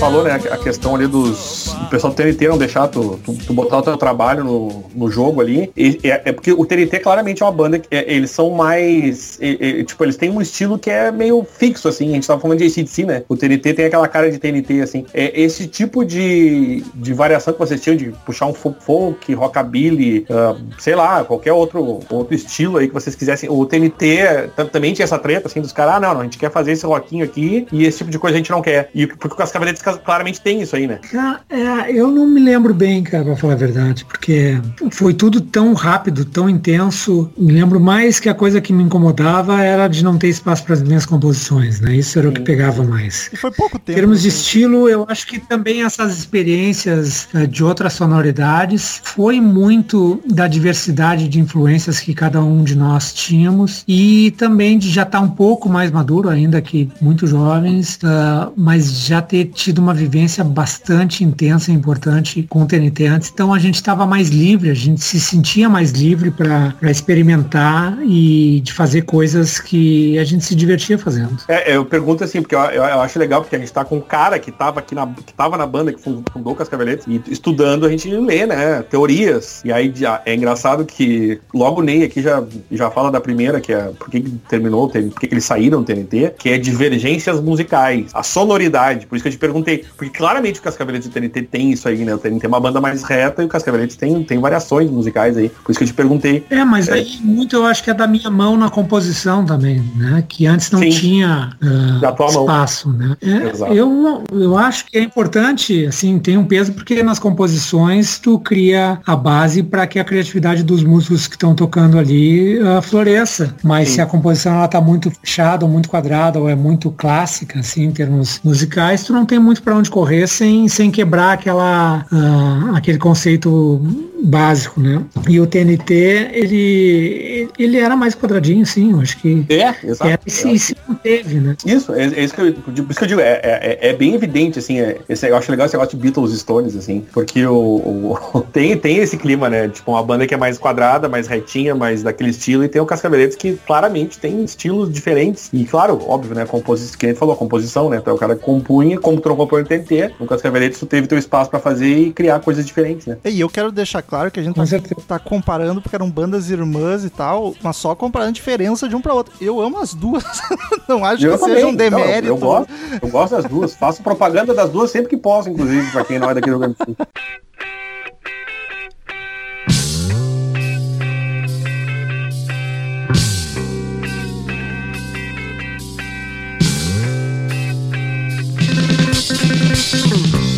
Falou, né, a questão ali dos. Pessoal do TNT não deixar tu, tu, tu botar o teu trabalho no, no jogo ali. E, é, é porque o TNT claramente é uma banda que é, eles são mais. é, é, tipo, eles têm um estilo que é meio fixo, assim. A gente tava falando de ACDC, né? O TNT tem aquela cara de TNT, assim. É, esse tipo de, de variação que vocês tinham de puxar um folk, rockabilly, ah, sei lá, qualquer outro, outro estilo aí que vocês quisessem. O TNT tam- também tinha essa treta, assim, dos caras, ah, não, não, a gente quer fazer esse rockinho aqui e esse tipo de coisa a gente não quer. E porque o Cascaveletes claramente tem isso aí, né? Cara, é, eu não me lembro bem, cara, pra falar a verdade, porque foi tudo tão rápido, tão intenso. Me lembro mais que a coisa que me incomodava era de não ter espaço para as minhas composições, né? Isso era o que pegava mais. E foi pouco Em tempo. termos de assim. estilo, eu acho que também essas experiências eh, de outras sonoridades foi muito da diversidade de influências que cada um de nós tínhamos e também de já estar um pouco mais maduro, ainda que muito jovens, ah, mas já ter tido uma vivência bastante intensa e importante com o TNT antes. Então a gente estava mais livre, a gente se sentia mais livre para experimentar e de fazer coisas que a gente se divertia fazendo. É, eu pergunto assim, porque eu, eu- eu acho legal, porque a gente tá com um cara que tava aqui na, que tava na banda, que fun- fundou Cascaveletes, e estudando a gente lê, né, teorias. E aí já- é engraçado que logo o Ney aqui já, já fala da primeira, que é por que terminou, por que eles saíram do TNT, que é divergências musicais, a sonoridade. Por isso que eu te perguntei, porque claramente o Cascaveletes e o TNT tem isso aí, né? TNT é uma banda mais reta e o Cascaveletes tem, tem variações musicais aí. Por isso que eu te perguntei. É, mas aí muito eu acho que é da minha mão na composição também, né? Que antes não Sim. tinha Da tua mão. espaço, né? É, eu, eu acho que é importante, assim, tem um peso porque nas composições tu cria a base para que a criatividade dos músicos que estão tocando ali ah, floresça. Mas Sim. se a composição ela tá muito fechada, ou muito quadrada, ou é muito clássica, assim, em termos musicais, tu não tem muito para onde correr sem, sem quebrar aquela, ah, aquele conceito básico, né? E o TNT, ele, ele era mais quadradinho, sim, eu acho que É, exato. é, e, se, se manteve, né? Isso, é, é isso que eu, por isso que eu digo, é, é, é bem evidente, assim, é, esse, eu acho legal esse negócio de Beatles Stones, assim, porque o, o- tem, tem esse clima, né, tipo, uma banda que é mais quadrada, mais retinha, mais daquele estilo, e tem o Cascaveletes que claramente tem estilos diferentes, e claro, óbvio, né, composição, que a gente falou, composição, né, então o cara compunha, como tu não compõe no TNT, no Cascaveletes tu teve teu espaço pra fazer e criar coisas diferentes, né. E eu quero deixar claro que a gente tá, tá comparando porque eram bandas irmãs e tal, mas só comparando a diferença de um pra outro. Eu amo as duas. Não acho que seja um Não, demérito. eu gosto, eu gosto das duas, faço propaganda das duas sempre que posso, inclusive, pra quem não é daqui do Rio Grande do Sul. Você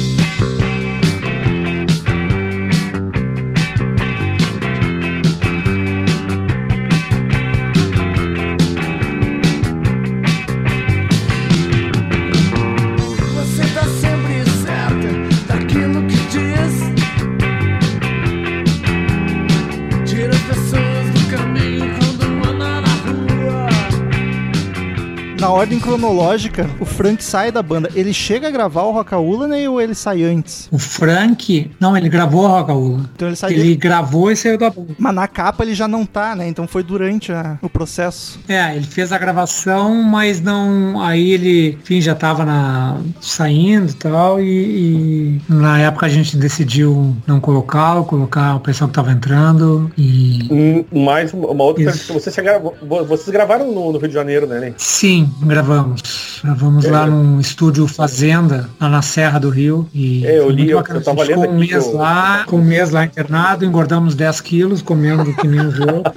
ordem cronológica, o Frank sai da banda. Ele chega a gravar o Rockahula, né? Ou ele sai antes? O Frank, não, ele gravou a Rocaúla. Então ele sai Ele gravou e saiu da banda. Mas na capa ele já não tá, né? Então foi durante a- o processo. É, ele fez a gravação, mas não. Aí ele, enfim, já tava na, saindo e tal. E, na época a gente decidiu não colocá-lo, colocar o pessoal que tava entrando. E Hum, Mais uma outra Isso. pergunta. Vocês, chegaram- vocês gravaram no, no Rio de Janeiro, né, sim, gravamos. Gravamos lá É. num estúdio Fazenda, lá na Serra do Rio. E É, eu li, eu- eu tava lendo um mês eu- lá, com um mês lá internado, engordamos 10 quilos, comendo que nem os outros.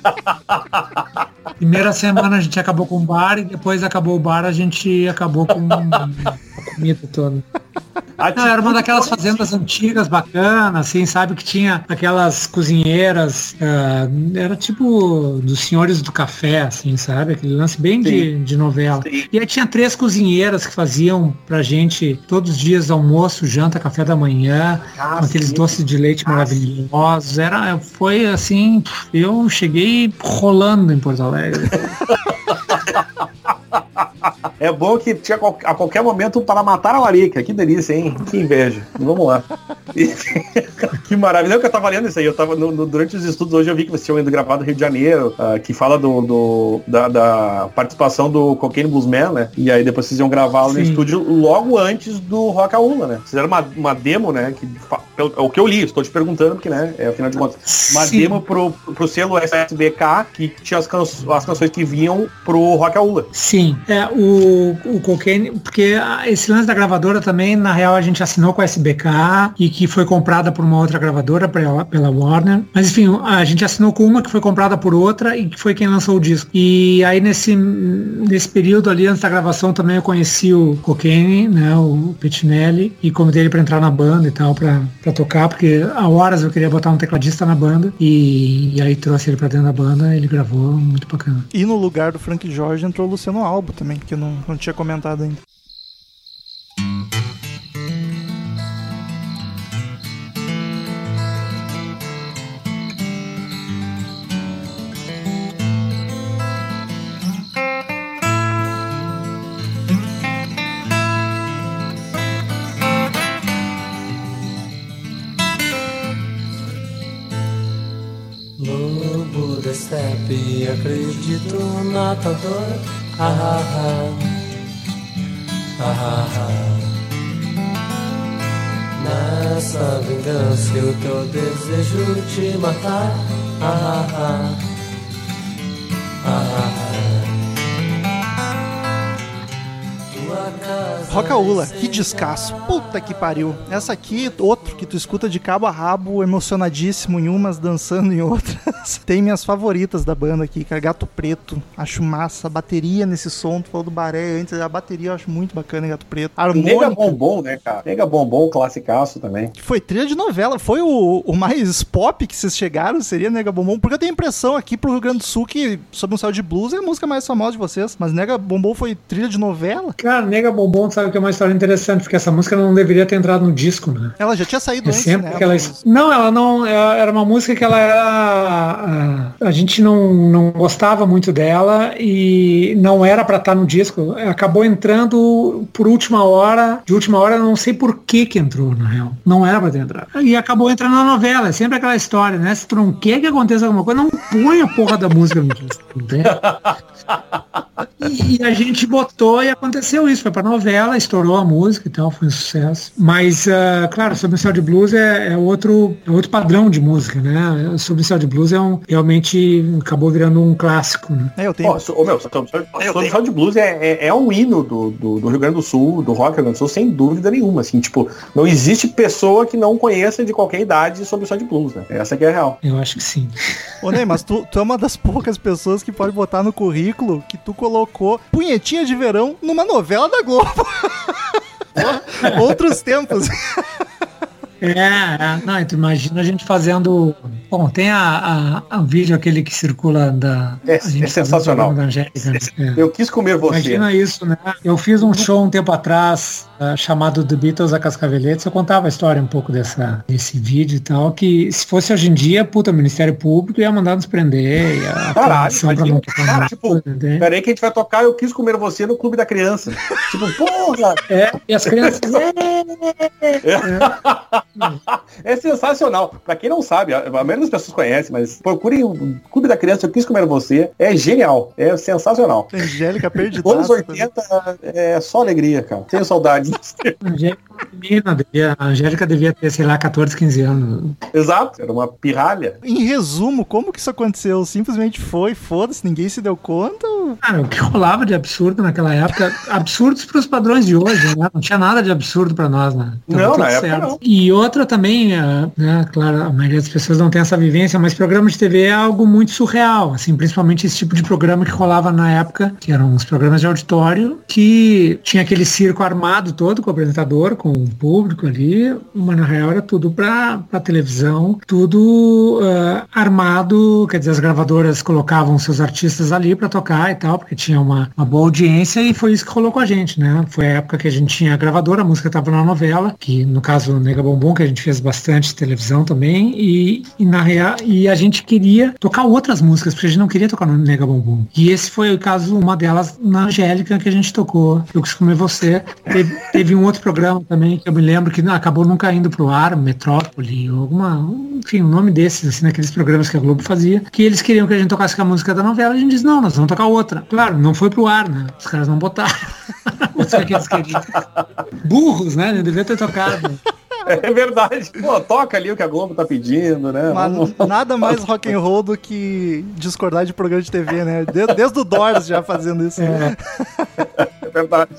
Primeira semana a gente acabou com o bar e depois acabou o bar, a gente acabou com comida toda. Não, era uma daquelas fazendas antigas, bacanas, assim, sabe? Que tinha aquelas cozinheiras, ah, era tipo dos senhores do café, assim, sabe? Aquele lance bem de, de novela. Sim. E aí tinha três cozinheiras que faziam pra gente todos os dias almoço, janta, café da manhã, Ah, com aqueles sim. doces de leite maravilhosos. Era, foi assim, eu cheguei rolando em Porto Alegre. É bom que tinha a qualquer momento para matar a larica. Que delícia, hein? Que inveja. Vamos lá. que maravilha. Não, que eu tava lendo isso aí. Eu tava no- no- durante os estudos hoje eu vi que vocês tinham ido gravado no Rio de Janeiro, ah, que fala do, do- da, da participação do Cocaine Bluesman, né? E aí depois vocês iam gravar no estúdio logo antes do Rock Aula, né? Fizeram uma, uma demo, né? Que, pelo- é o que eu li, estou te perguntando, porque, né? É, afinal de contas, uma Sim. demo pro, pro selo SSBK que tinha as, canções as canções que vinham pro Rock Aula. Sim, é o, o Cocaine, porque esse lance da gravadora também, na real, a gente assinou com a SBK e que foi comprada por uma outra gravadora pela, pela Warner. Mas enfim, a gente assinou com uma que foi comprada por outra e que foi quem lançou o disco. E aí nesse, nesse período ali, antes da gravação, também eu conheci o Cocaine, né, o Pettinelli, e convidei ele pra entrar na banda e tal, pra, pra tocar, porque há horas eu queria botar um tecladista na banda e, e aí trouxe ele pra dentro da banda, ele gravou, muito bacana. E no lugar do Frank Jorge entrou o Luciano Albo também, que eu não, não tinha comentado ainda. Steppe, acredito dor. Ah, ah, ah. Ah, ah, ah. Nessa vingança, o teu desejo te matar. Ah, ah. Ah, Rocaula, que descasso. Puta que pariu. Essa aqui, outro que tu escuta de cabo a rabo, emocionadíssimo em umas, dançando em outras. Tem minhas favoritas da banda aqui, cara. Gato Preto. Acho massa. Bateria nesse som, tu falou do Baré antes. A bateria eu acho muito bacana em Gato Preto. Nega Harmônica. Bombom, né, cara? Nega Bombom, classicaço também. Que foi trilha de novela. Foi o, o mais pop que vocês chegaram, seria Nega Bombom. Porque eu tenho a impressão aqui pro Rio Grande do Sul que Sob um Céu de Blues é a música mais famosa de vocês. Mas Nega Bombom foi trilha de novela? Cara, Nega Bombom, sabe que é uma história interessante, porque essa música não deveria ter entrado no disco, né? Ela já tinha saído É antes, sempre né? aquela... Não, ela não. ela- Era uma música que ela era. A, a gente não, não gostava muito dela e não era pra estar no disco. Acabou entrando por última hora. De última hora, eu não sei por que que entrou, na real. Não era pra ter entrado. E acabou entrando na novela. É sempre aquela história, né? Se tu não quer que aconteça alguma coisa, não põe a porra da música no disco. entende? E, e a gente botou e aconteceu isso. Foi pra novela, estourou a música e tal, foi um sucesso. Mas, ah, claro, Sobre o Céu de Blues é, é outro, é outro padrão de música, né? Sobre o Céu de Blues é um, realmente acabou virando um clássico, né? É, eu tenho. Pô, so- ô, meu, Sob Sob Céu de Blues é, é, é um hino do, do, do Rio Grande do Sul, do rock do Rio Grande do Sul, sem dúvida nenhuma. Assim, tipo, não existe pessoa que não conheça de qualquer idade sobre o Céu de Blues, né? Essa que é a real. Eu acho que sim. Ô, Ney, mas tu, tu é uma das poucas pessoas que pode botar no currículo que tu colocou punhetinha de verão numa novela da Globo. Outros tempos. É, é. Não, tu imagina a gente fazendo. Bom, tem a, a, a vídeo aquele que circula da. É- é sensacional. Da Angélica, né? É. Eu quis comer você. Imagina isso, né? Eu fiz um show um tempo atrás ah, chamado The Beatles a Cascaveletes. Eu contava a história um pouco dessa, desse vídeo e tal, que se fosse hoje em dia, puta, o Ministério Público ia mandar nos prender, ia Caralho, imagina. Cara, nada, tipo? Peraí que a gente vai tocar Eu Quis Comer Você no Clube da Criança. tipo, porra! É, e as crianças. É sensacional. Pra quem não sabe, a, a das pessoas conhece, mas procurem o Clube da Criança Eu Quis Comer Você. É genial. É sensacional. Angélica perdida. Anos 80 é só alegria, cara. Tenho saudade. A Angélica, menina, devia- a Angélica devia ter, sei lá, 14, 15 anos. Exato. Era uma pirralha. Em resumo, como que isso aconteceu? Simplesmente foi, foda-se, ninguém se deu conta? ou- Cara, o que rolava de absurdo naquela época, absurdos para os padrões de hoje, né? Não tinha nada de absurdo para nós, né? Tava Não, na época não. E outra também, ah, né? Claro, a maioria das pessoas não tem essa vivência, mas programa de TV é algo muito surreal, assim, principalmente esse tipo de programa que rolava na época, que eram os programas de auditório, que tinha aquele circo armado todo com o apresentador, com o público ali, mas na real era tudo para televisão, tudo ah, armado, quer dizer, as gravadoras colocavam seus artistas ali para tocar e tal, porque tinha uma, uma boa audiência e foi isso que rolou com a gente, né? Foi a época que a gente tinha a gravadora, a música tava na novela, que no caso Nega Bombom, que a gente fez bastante televisão também, e, e na real, e a gente queria tocar outras músicas, porque a gente não queria tocar no Nega Bombom. E esse foi o caso, uma delas na Angélica que a gente tocou. Eu quis comer você. Teve, teve um outro programa também que eu me lembro que acabou nunca indo pro ar, Metrópole, alguma, enfim, um nome desses, assim, naqueles programas que a Globo fazia, que eles queriam que a gente tocasse com a música da novela, a gente disse, não, nós vamos tocar outra. Claro, não foi pro ar, né? Os caras não botaram. Burros, né? Devia ter tocado. É verdade. Pô, toca ali o que a Globo tá pedindo, né? Mas nada mais rock and roll do que discordar de programa de TV, né? Desde, desde o Doors já fazendo isso. É. É verdade.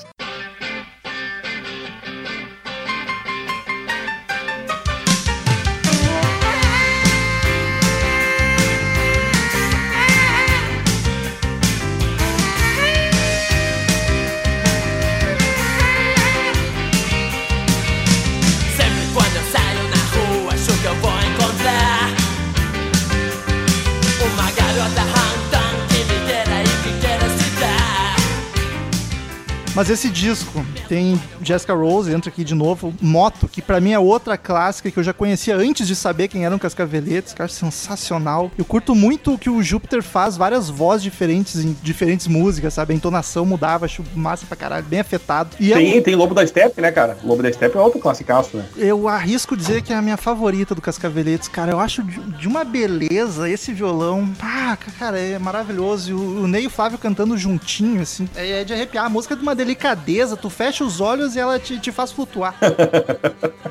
Mas esse disco tem Jessica Rose, entra aqui de novo, Moto, que pra mim é outra clássica que eu já conhecia antes de saber quem eram Cascaveletes, cara, sensacional. Eu curto muito que o Júpiter faz várias vozes diferentes em diferentes músicas, sabe? A entonação mudava, acho massa pra caralho, bem afetado. E é Tem, tem Lobo da Steppe, né, cara? Lobo da Steppe é outro classicaço, né? eu arrisco dizer que é a minha favorita do Cascaveletes, cara. Eu acho de, uma beleza esse violão. Ah, cara, é maravilhoso. E o, o Ney e o Flávio cantando juntinho, assim. É, é de arrepiar. A música é de uma delicadeza. Tu fecha os olhos e ela te, te faz flutuar.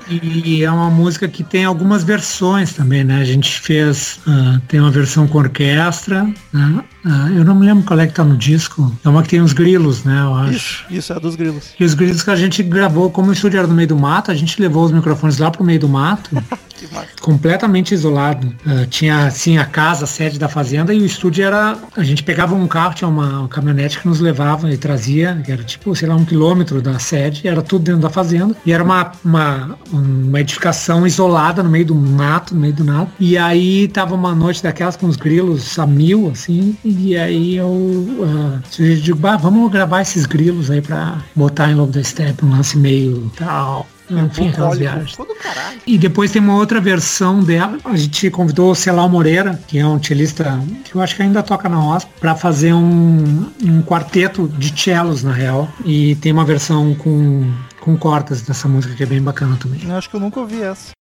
E é uma música que tem algumas versões também, né? A gente fez, ah, tem uma versão com orquestra, né? Ah, eu não me lembro qual é que tá no disco. É uma que tem os grilos, né? Eu acho. Isso, isso é dos grilos. E os grilos que a gente gravou, como o estúdio era no meio do mato, a gente levou os microfones lá pro meio do mato, completamente isolado. Ah, tinha assim a casa, a sede da fazenda e o estúdio era. A gente pegava um carro, tinha uma, uma caminhonete que nos levava e trazia, que era tipo, sei lá, um quilômetro da sede, era tudo dentro da fazenda. E era uma, uma, uma edificação isolada no meio do mato, no meio do nada. E aí tava uma noite daquelas com os grilos a mil, assim, e aí eu uh, digo, vamos gravar esses grilos aí pra botar em Lobo da Steppe, um lance meio tal. Enfim, aquelas viagens. E depois tem uma outra versão dela. A gente convidou o Celal Moreira, que é um cellista que eu acho que ainda toca na OSP, para fazer um, um quarteto de cellos, na real. E tem uma versão com, com cortas dessa música que é bem bacana também. Eu acho que eu nunca ouvi essa.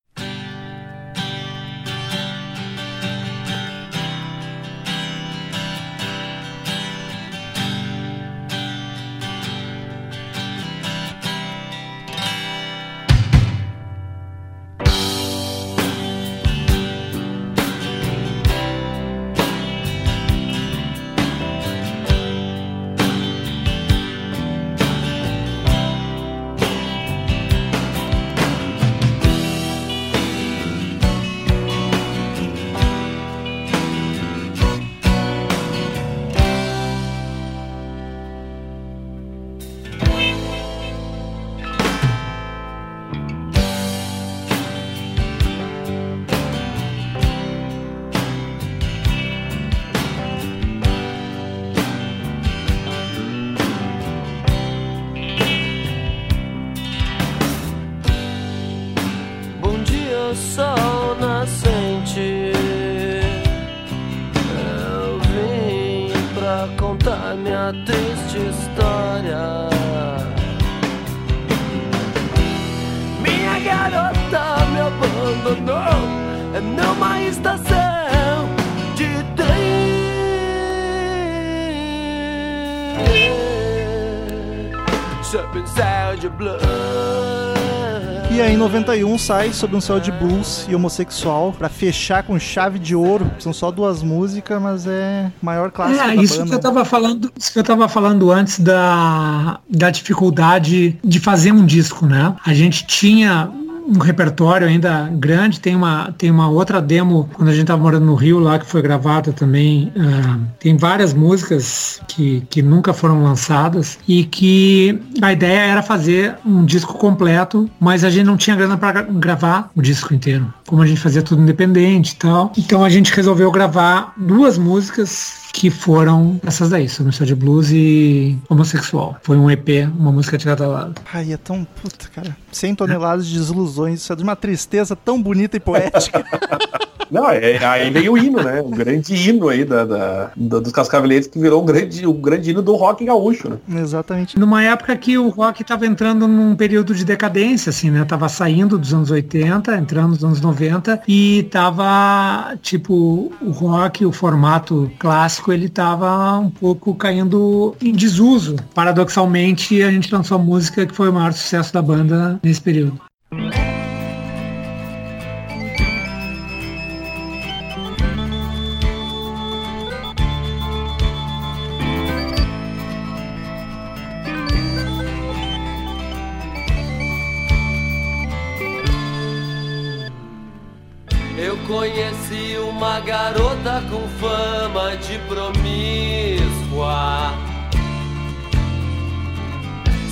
91 sai Sob um Céu de Blues e Homossexual pra fechar com chave de ouro. São só duas músicas, mas é maior clássico É, isso banda. que eu tava falando, isso que eu tava falando antes da, da dificuldade de fazer um disco, né? A gente tinha um repertório ainda grande, tem uma, tem uma outra demo quando a gente tava morando no Rio lá que foi gravada também. ah, tem várias músicas que, que nunca foram lançadas e que a ideia era fazer um disco completo, mas a gente não tinha grana para gravar o disco inteiro. Como a gente fazia tudo independente e tal. Então a gente resolveu gravar duas músicas que foram essas daí, sobre o de blues e homossexual. Foi um EP, uma música de cada lado. Ai, é tão puta, cara. 100 toneladas de desilusões. Isso é de uma tristeza tão bonita e poética. Não, é, aí veio o hino, né? O grande hino aí da, da- da- dos Cascaveletes que virou um grande, o grande hino do rock gaúcho, né? Exatamente. Numa época que o rock estava entrando num período de decadência, assim, né? Tava saindo dos anos 80, entrando nos anos 90 e tava, tipo, o rock, o formato clássico, ele tava um pouco caindo em desuso. Paradoxalmente, a gente lançou a música que foi o maior sucesso da banda nesse período.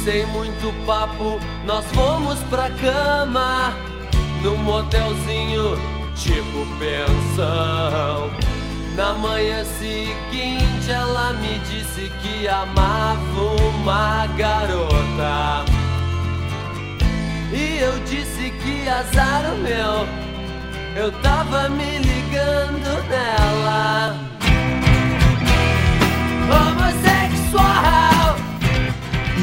Sem muito papo, nós fomos pra cama num motelzinho tipo pensão. Na manhã seguinte, ela me disse que amava uma garota. E eu disse que azar o meu. Eu tava me ligando nela.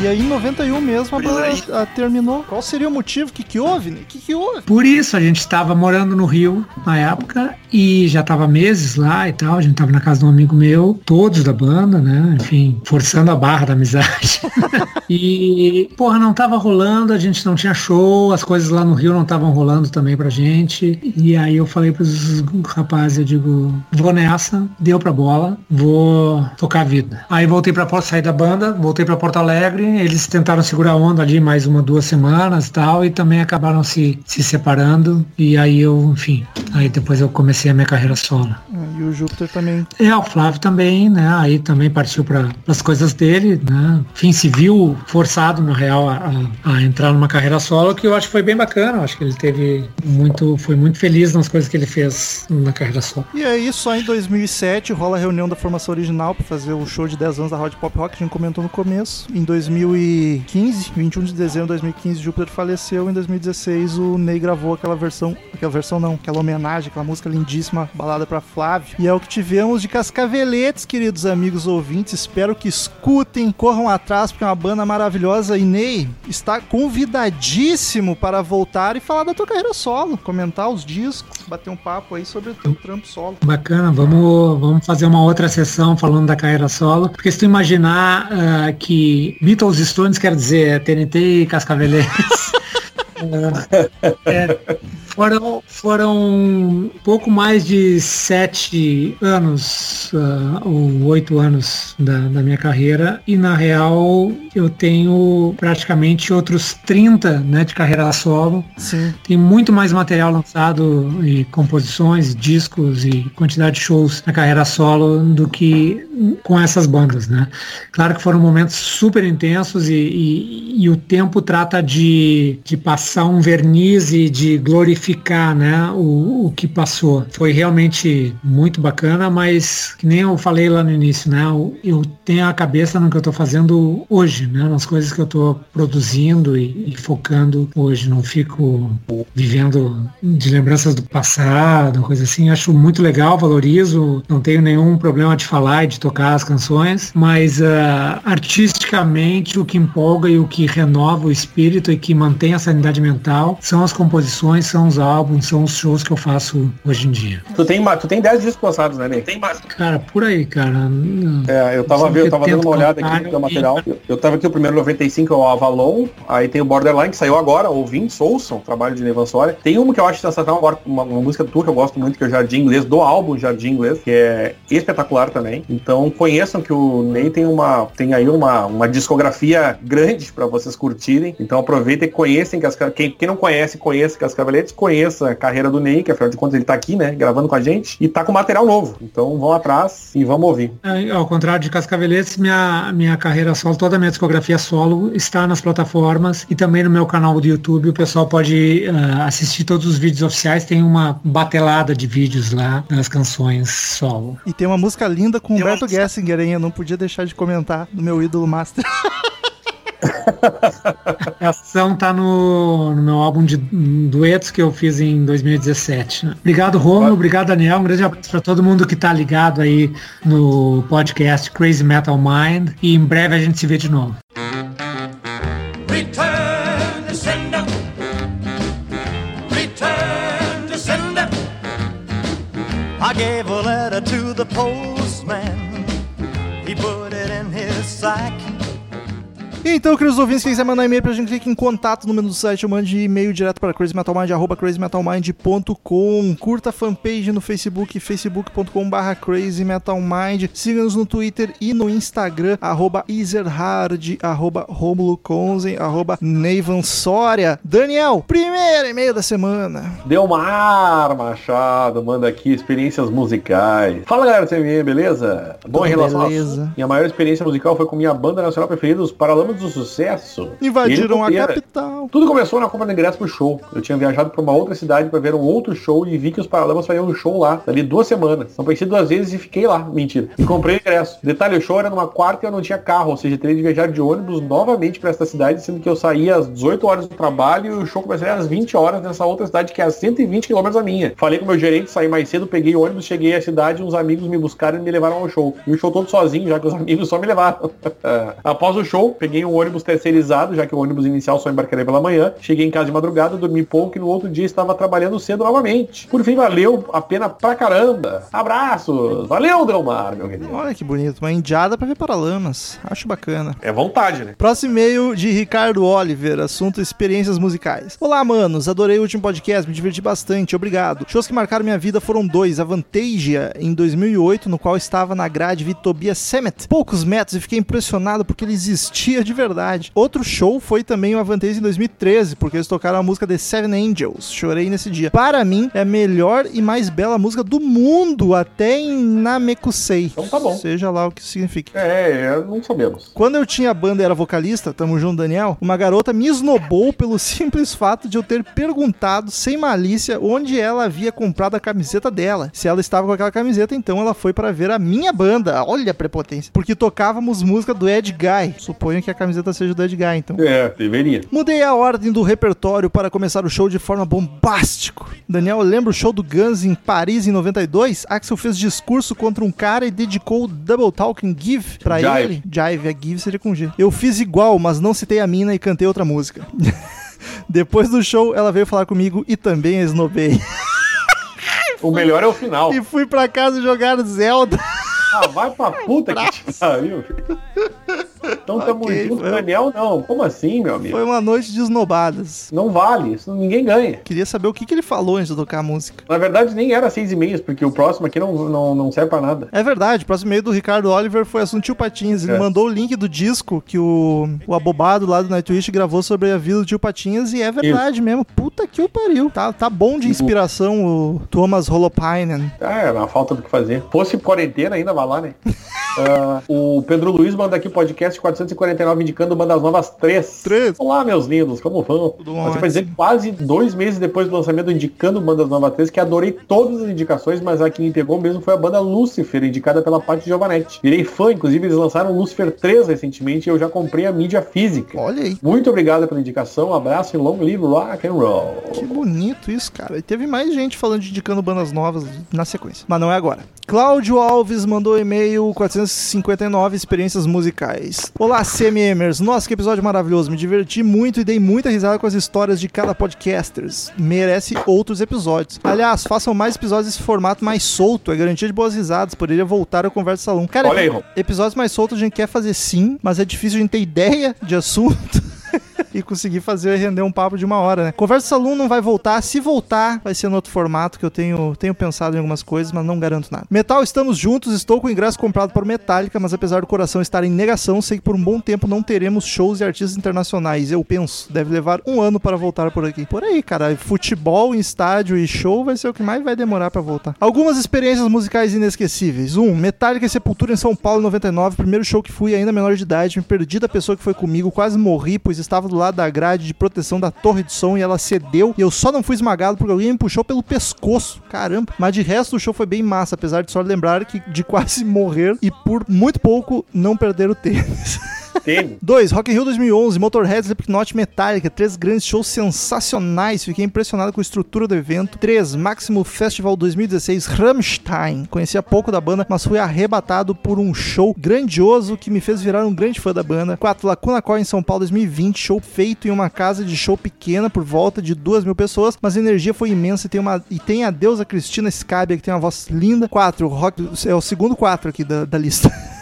E aí em 91 mesmo a banda terminou. Qual seria o motivo? O que, que houve? né? O que, que houve? Por isso, a gente estava morando no Rio na época e já estava meses lá e tal. A gente estava na casa de um amigo meu, todos da banda, né? Enfim, forçando a barra da amizade. e, porra, não tava rolando, a gente não tinha show, as coisas lá no Rio não estavam rolando também pra gente. E aí eu falei pros rapazes, eu digo, vou nessa, deu pra bola, vou tocar a vida. Aí voltei pra saí da banda, voltei pra Porto Alegre, eles tentaram segurar a onda ali mais uma, duas semanas e tal, e também acabaram se, se separando. E aí eu, enfim, aí depois eu comecei a minha carreira solo. Ah, E o Júpiter também. É, o Flávio também, né? Aí também partiu para as coisas dele, né? Enfim, se viu forçado, na real, a, a- entrar numa carreira solo, que eu acho que foi bem bacana. Eu acho que ele teve muito, foi muito feliz nas coisas que ele fez na carreira solo. E aí, só em 2007 rola a reunião da formação original pra fazer o show de 10 anos da Hot Pop Rock, que a gente comentou no começo. Em 2015, 21 de dezembro de 2015, Júpiter faleceu. Em 2016, o Ney gravou aquela versão, aquela versão não, aquela homenagem, aquela música lindíssima, balada pra Flávio. E é o que tivemos de Cascaveletes, queridos amigos ouvintes. Espero que escutem, corram atrás, porque é uma banda maravilhosa. E Ney está convidadíssimo para voltar e falar da tua carreira solo, comentar os discos, bater um papo aí sobre o teu trampo solo. Bacana, vamos, vamos fazer uma outra sessão falando da carreira solo. Porque se tu imaginar ah, que Beatles Stones quer dizer TNT e Cascaveletes. ah, é, foram, foram pouco mais de sete anos ah, ou oito anos da, da minha carreira e na real eu tenho praticamente outros 30 né, de carreira solo. Sim. Tem muito mais material lançado e composições, discos e quantidade de shows na carreira solo do que com essas bandas, né? Claro que foram momentos super intensos e, e- e o tempo trata de, de passar um verniz e de glorificar, né, o, o que passou. Foi realmente muito bacana, mas que nem eu falei lá no início, né, eu, tenho a cabeça no que eu estou fazendo hoje, né, nas coisas que eu estou produzindo e, e focando hoje. Não fico vivendo de lembranças do passado, coisa assim. Acho muito legal, valorizo, não tenho nenhum problema de falar e de tocar as canções, mas ah, artisticamente o que empolga e o que renova o espírito e que mantém a sanidade mental são as composições, são os álbuns, são os shows que eu faço hoje em dia. Tu tem, tu tem 10 discos lançados, né, Ney? Tem mais. Cara, por aí, cara. É, eu tava, vendo, eu tava dando uma olhada aqui no teu material. Eu, eu tava aqui, o primeiro 95 é o Avalon, aí tem o Borderline, que saiu agora, ouvintes, ouçam, trabalho de Nevan Soria. Tem uma que eu acho sensacional agora, uma, uma música tua que eu gosto muito, que é o Jardim Inglês, do álbum Jardim Inglês, que é espetacular também. Então conheçam que o Ney tem uma tem aí uma, uma discografia grande pra vocês curtirem. Então aproveitem e conhecem que as, quem, quem não conhece, conheça Cascaveletes, conheça a carreira do Ney, que afinal de contas ele tá aqui, né, gravando com a gente, e tá com material novo. Então vão atrás e vamos ouvir. É, Ao contrário de Cascaveletes, minha, minha carreira solo, toda a minha discografia solo está nas plataformas e também no meu canal do YouTube. O pessoal pode ah, assistir todos os vídeos oficiais. Tem uma batelada de vídeos lá das canções solo. E tem uma música linda com Humberto Gessinger, hein? Eu não podia deixar de comentar do meu ídolo master. A ação tá no, no meu álbum de duetos que eu fiz em 2017. né? Obrigado, Romulo. Obrigado, Daniel. Um grande abraço para todo mundo que tá ligado aí no podcast Crazy Metal Mind. E em breve a gente se vê de novo. Então, queridos ouvintes, quem quiser mandar e-mail pra gente, clique em contato no menu do site ou mande e-mail direto para crazymetalmind, arroba crazymetalmind.com. Curta a fanpage no Facebook, facebook.com barra crazymetalmind. Siga-nos no Twitter e no Instagram, arroba Ezerhard, arroba Romulo Conzen, arroba Neivan Soria. Daniel, primeiro e-mail da semana. Delmar Machado manda aqui experiências musicais. Fala galera do CME, beleza? Bom, em Tudo relação beleza. a minha maior experiência musical foi com minha banda nacional preferida, os Paralamas do Sucesso. Invadiram a capital. Tudo começou na compra de ingresso pro show. Eu tinha viajado para uma outra cidade para ver um outro show e vi que os Paralamas fariam um show lá, ali duas semanas. Não pensei duas vezes e fiquei lá. Mentira. E comprei o ingresso. Detalhe, o show era numa quarta e eu não tinha carro, ou seja, teria de viajar de ônibus novamente para essa cidade, sendo que eu saía às 18 horas do trabalho e o show começaria às 20 horas nessa outra cidade que é a 120 km da minha. Falei com o meu gerente, saí mais cedo, peguei o ônibus, cheguei à cidade, uns amigos me buscaram e me levaram ao show. E o show todo sozinho, já que os amigos só me levaram. Após o show, peguei um ônibus terceirizado, já que o ônibus inicial só embarcaria pela manhã. Cheguei em casa de madrugada, dormi pouco e no outro dia estava trabalhando cedo novamente. Por fim, valeu a pena pra caramba. Abraços. Valeu, Delmar, meu querido. Olha que bonito, uma indiada pra ver Paralamas. Acho bacana. É vontade, né? Próximo e-mail de Ricardo Oliver, assunto experiências musicais. Olá, manos, adorei o último podcast, me diverti bastante, obrigado. Shows que marcaram minha vida foram dois, a Vantasia em 2008, no qual estava na grade vi Tobias Sammet, poucos metros e fiquei impressionado porque ele existia de verdade. Outro show foi também o Avantasia em 2013, porque eles tocaram a música The Seven Angels, chorei nesse dia. Para mim, é a melhor e mais bela música do mundo, até em Namekusei. Então tá bom. Seja lá o que significa. É, é, não sabemos. Quando eu tinha banda e era vocalista, tamo junto, Daniel, uma garota me esnobou pelo simples fato de eu ter perguntado, sem malícia, onde ela havia comprado a camiseta dela. Se ela estava com aquela camiseta, então ela foi para ver a minha banda. Olha a prepotência. Porque tocávamos música do Ed Guy. Suponho que a camiseta seja do Ed Guy, então. É, deveria. Mudei a ordem do repertório para começar o show de forma bombástico. Daniel, lembra o show do Guns em Paris em 92? Axel fez discurso contra um cara e dedicou o Double Talking Give pra Jive. ele. Jive, é Give seria com G. Eu fiz igual, mas não citei a mina e cantei outra música. Depois do show, ela veio falar comigo e também a esnobei. O melhor é o final. e fui pra casa jogar Zelda. Ah, vai pra puta que te pariu. Então tamo Ok, junto, foi- Daniel não. Como assim, meu amigo? Foi uma noite de esnobadas. Não vale, isso ninguém ganha. Queria saber o que, que ele falou antes de tocar a música. Na verdade, nem era seis e meias, porque o próximo aqui não, não, não serve pra nada. É verdade, o próximo e-mail do Ricardo Oliver foi assunto Tio Patinhas. Ele É. mandou o link do disco que o, o abobado lá do Nightwish gravou sobre a vida do Tio Patinhas e é verdade mesmo. Puta que o pariu. Tá, tá bom de inspiração o Thomas Holopainen. Ah, é uma falta do que fazer. Fosse quarentena ainda, vai lá, né? Ah, o Pedro Luiz manda aqui podcast 449 indicando Bandas Novas 3. Três. Olá, meus lindos, como vão? Tudo Você vai dizer quase dois meses depois do lançamento do Indicando Bandas Novas 3, que adorei todas as indicações, mas a que me pegou mesmo foi a banda Lucifer, indicada pela parte de Giovanetti. Virei fã, inclusive eles lançaram Lucifer 3 recentemente e eu já comprei a mídia física. Olha aí. Muito obrigado pela indicação, abraço e long live rock and roll. Que bonito isso, cara. E teve mais gente falando de indicando bandas novas na sequência. Mas não é agora. Cláudio Alves mandou e-mail 259 experiências musicais. Olá, CMMers. Nossa, que episódio maravilhoso. Me diverti muito e dei muita risada com as histórias de cada podcasters. Merece outros episódios. Aliás, façam mais episódios nesse formato mais solto. É garantia de boas risadas. Poderia voltar ao Conversa Salão. Cara, Olha aí, Ron. episódios mais soltos a gente quer fazer sim, mas é difícil a gente ter ideia de assunto. E conseguir fazer render um papo de uma hora, né? Conversa Salão não vai voltar. Se voltar, vai ser no outro formato que eu tenho, tenho pensado em algumas coisas, mas não garanto nada. Metal, estamos juntos. Estou com o ingresso comprado o Metallica, mas apesar do coração estar em negação, sei que por um bom tempo não teremos shows e artistas internacionais. Eu penso, deve levar um ano para voltar por aqui. Por aí, cara. Futebol em estádio e show vai ser o que mais vai demorar para voltar. Algumas experiências musicais inesquecíveis. Um, Metallica e Sepultura em São Paulo em 99. Primeiro show que fui ainda menor de idade. Me perdi da pessoa que foi comigo. Quase morri, pois estava do lado da grade de proteção da torre de som e ela cedeu. E eu só não fui esmagado porque alguém me puxou pelo pescoço. Caramba. Mas de resto o show foi bem massa, apesar de só lembrar que de quase morrer e por muito pouco não perder o tênis. Tênis. 2. Rock in Rio 2011, Motorhead, Slipknot, Metallica, três grandes shows sensacionais, fiquei impressionado com a estrutura do evento. 3. Máximo Festival 2016, Rammstein, conhecia pouco da banda, mas fui arrebatado por um show grandioso que me fez virar um grande fã da banda. 4. Lacuna Coil em São Paulo 2020, show feito em uma casa de show pequena por volta de 2 mil pessoas, mas a energia foi imensa e tem, uma, e tem a deusa Cristina Scabia, que tem uma voz linda. 4. Rock, é o segundo 4 aqui da, da lista.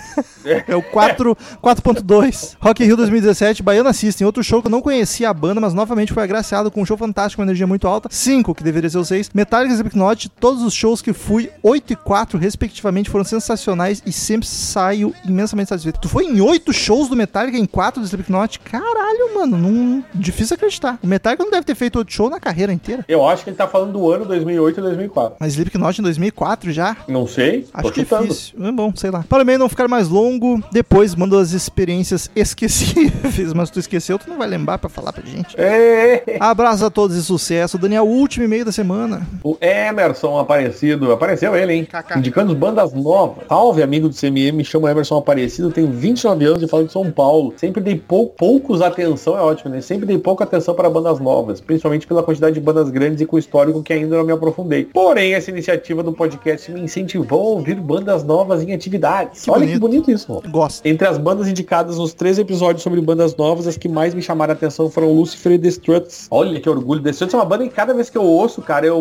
É o 4 4.2. Rock in Rio 2017, Baiana System. Outro show que eu não conhecia a banda, mas novamente foi agraciado com um show fantástico, uma energia muito alta. 5, que deveria ser o 6. Metallica e Slipknot, todos os shows que fui, 8 e 4, respectivamente, foram sensacionais e sempre saio imensamente satisfeito. Tu foi em 8 shows do Metallica, em 4 do Slipknot? Caralho, mano, não... difícil acreditar. O Metallica não deve ter feito outro show na carreira inteira. Eu acho que ele tá falando do ano 2008 e 2004. Mas Slipknot em 2004 já? Não sei. Acho que é chutando. difícil. É bom, sei lá. Para o e-mail não ficar mais longo, depois manda as experiências esquecíveis, mas tu esqueceu, tu não vai lembrar pra falar pra gente. É. Abraço a todos e sucesso. Daniel, último e-mail da semana. O Emerson Aparecido, apareceu ele, hein? Kaká. Indicando bandas novas. Salve, amigo do CMM, me chamo Emerson Aparecido, tenho 29 anos e falo de São Paulo. Sempre dei pou, poucos atenção, é ótimo, né? Sempre dei pouca atenção para bandas novas, principalmente pela quantidade de bandas grandes e com histórico que ainda não me aprofundei. Porém, essa iniciativa do podcast me incentivou a ouvir bandas novas em atividades. Que Olha bonito. que bonito isso, mano. Gosto. Entre as bandas indicadas nos três episódios sobre bandas novas, as que mais me chamaram a atenção foram Lucifer e The Struts. Olha que orgulho. The Struts é uma banda que cada vez que eu ouço, cara, eu,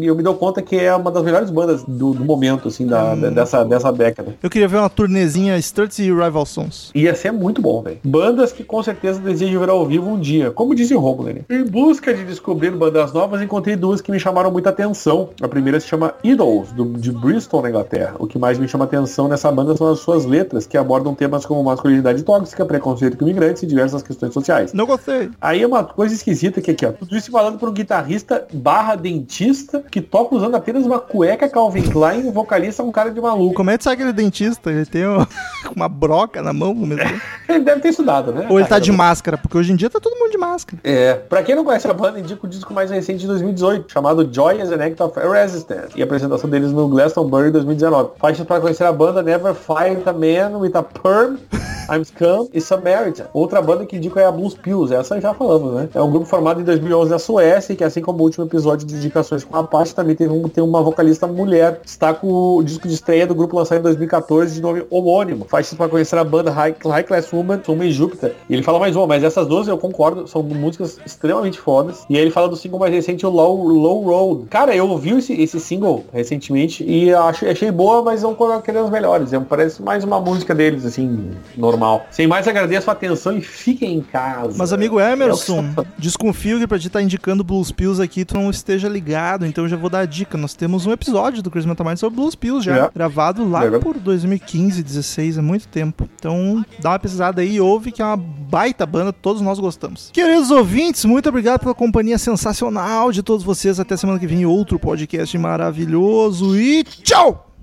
eu me dou conta que é uma das melhores bandas do, do momento, assim, da, da- dessa, dessa década. Eu queria ver uma turnezinha Struts e Rival Sons. Ia ser muito bom, velho. Bandas que com certeza desejo ver ao vivo um dia. Como disse o Romulo, né? Em busca de descobrir bandas novas, encontrei duas que me chamaram muita atenção. A primeira se chama Idols, do- de Bristol, na Inglaterra. O que mais me chama atenção nessa banda são as suas letras, que abordam temas como masculinidade tóxica, preconceito com imigrantes e diversas questões sociais. Não gostei. Aí é uma coisa esquisita que aqui, ó. Tudo isso falando por um guitarrista barra dentista que toca usando apenas uma cueca Calvin Klein e o vocalista é um cara de maluco. Como é que sai aquele dentista? Ele tem um- uma broca na mão mesmo tempo. Ele deve ter estudado, né? Ou ele tá de máscara, porque hoje em dia tá todo mundo de máscara. É, pra quem não conhece a banda, indico o disco mais recente de 2018, chamado Joy as an Act of Resistance, e a apresentação deles no Glastonbury 2019. Faixas para conhecer a banda Never Fight a Man with a Perm, I'm Scum e Samaritan. Outra banda que indico é a Blues Pills, essa já falamos, né? É um grupo formado em 2011 na Suécia, que assim como o último episódio de indicações com a Apache, também teve um, tem uma vocalista mulher. Destaca o disco de estreia do grupo lançado em 2014 de nome homônimo. Faixas para conhecer a banda High, High Class Woman, Woman Júpiter. E ele fala mais uma, mas essas duas eu concordo, são músicas extremamente fodas. E aí ele fala do single mais recente, o Low, Low Road. Cara, eu ouvi esse, esse single recentemente e achei, achei boa, mas não com aqueles melhores. É, parece mais uma música deles, assim, normal. Sem mais, agradeço a atenção e fiquem em casa. Mas, amigo É Emerson, que- desconfio que pra te estar indicando Blues Pills aqui, tu não esteja ligado, então eu já vou dar a dica. Nós temos um episódio do Crazy Metal Mind sobre Blues Pills já, É. gravado lá Legal. por 2015, 16, é muito tempo. Então, dá uma pesquisada aí e ouve que é uma baita banda, todos nós gostamos. Queridos ouvintes, muito obrigado pela companhia sensacional de todos vocês. Até semana que vem, outro podcast maravilhoso e tchau!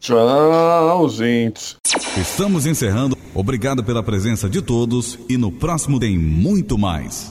Tchau, gente. Estamos encerrando. Obrigado pela presença de todos e no próximo tem muito mais.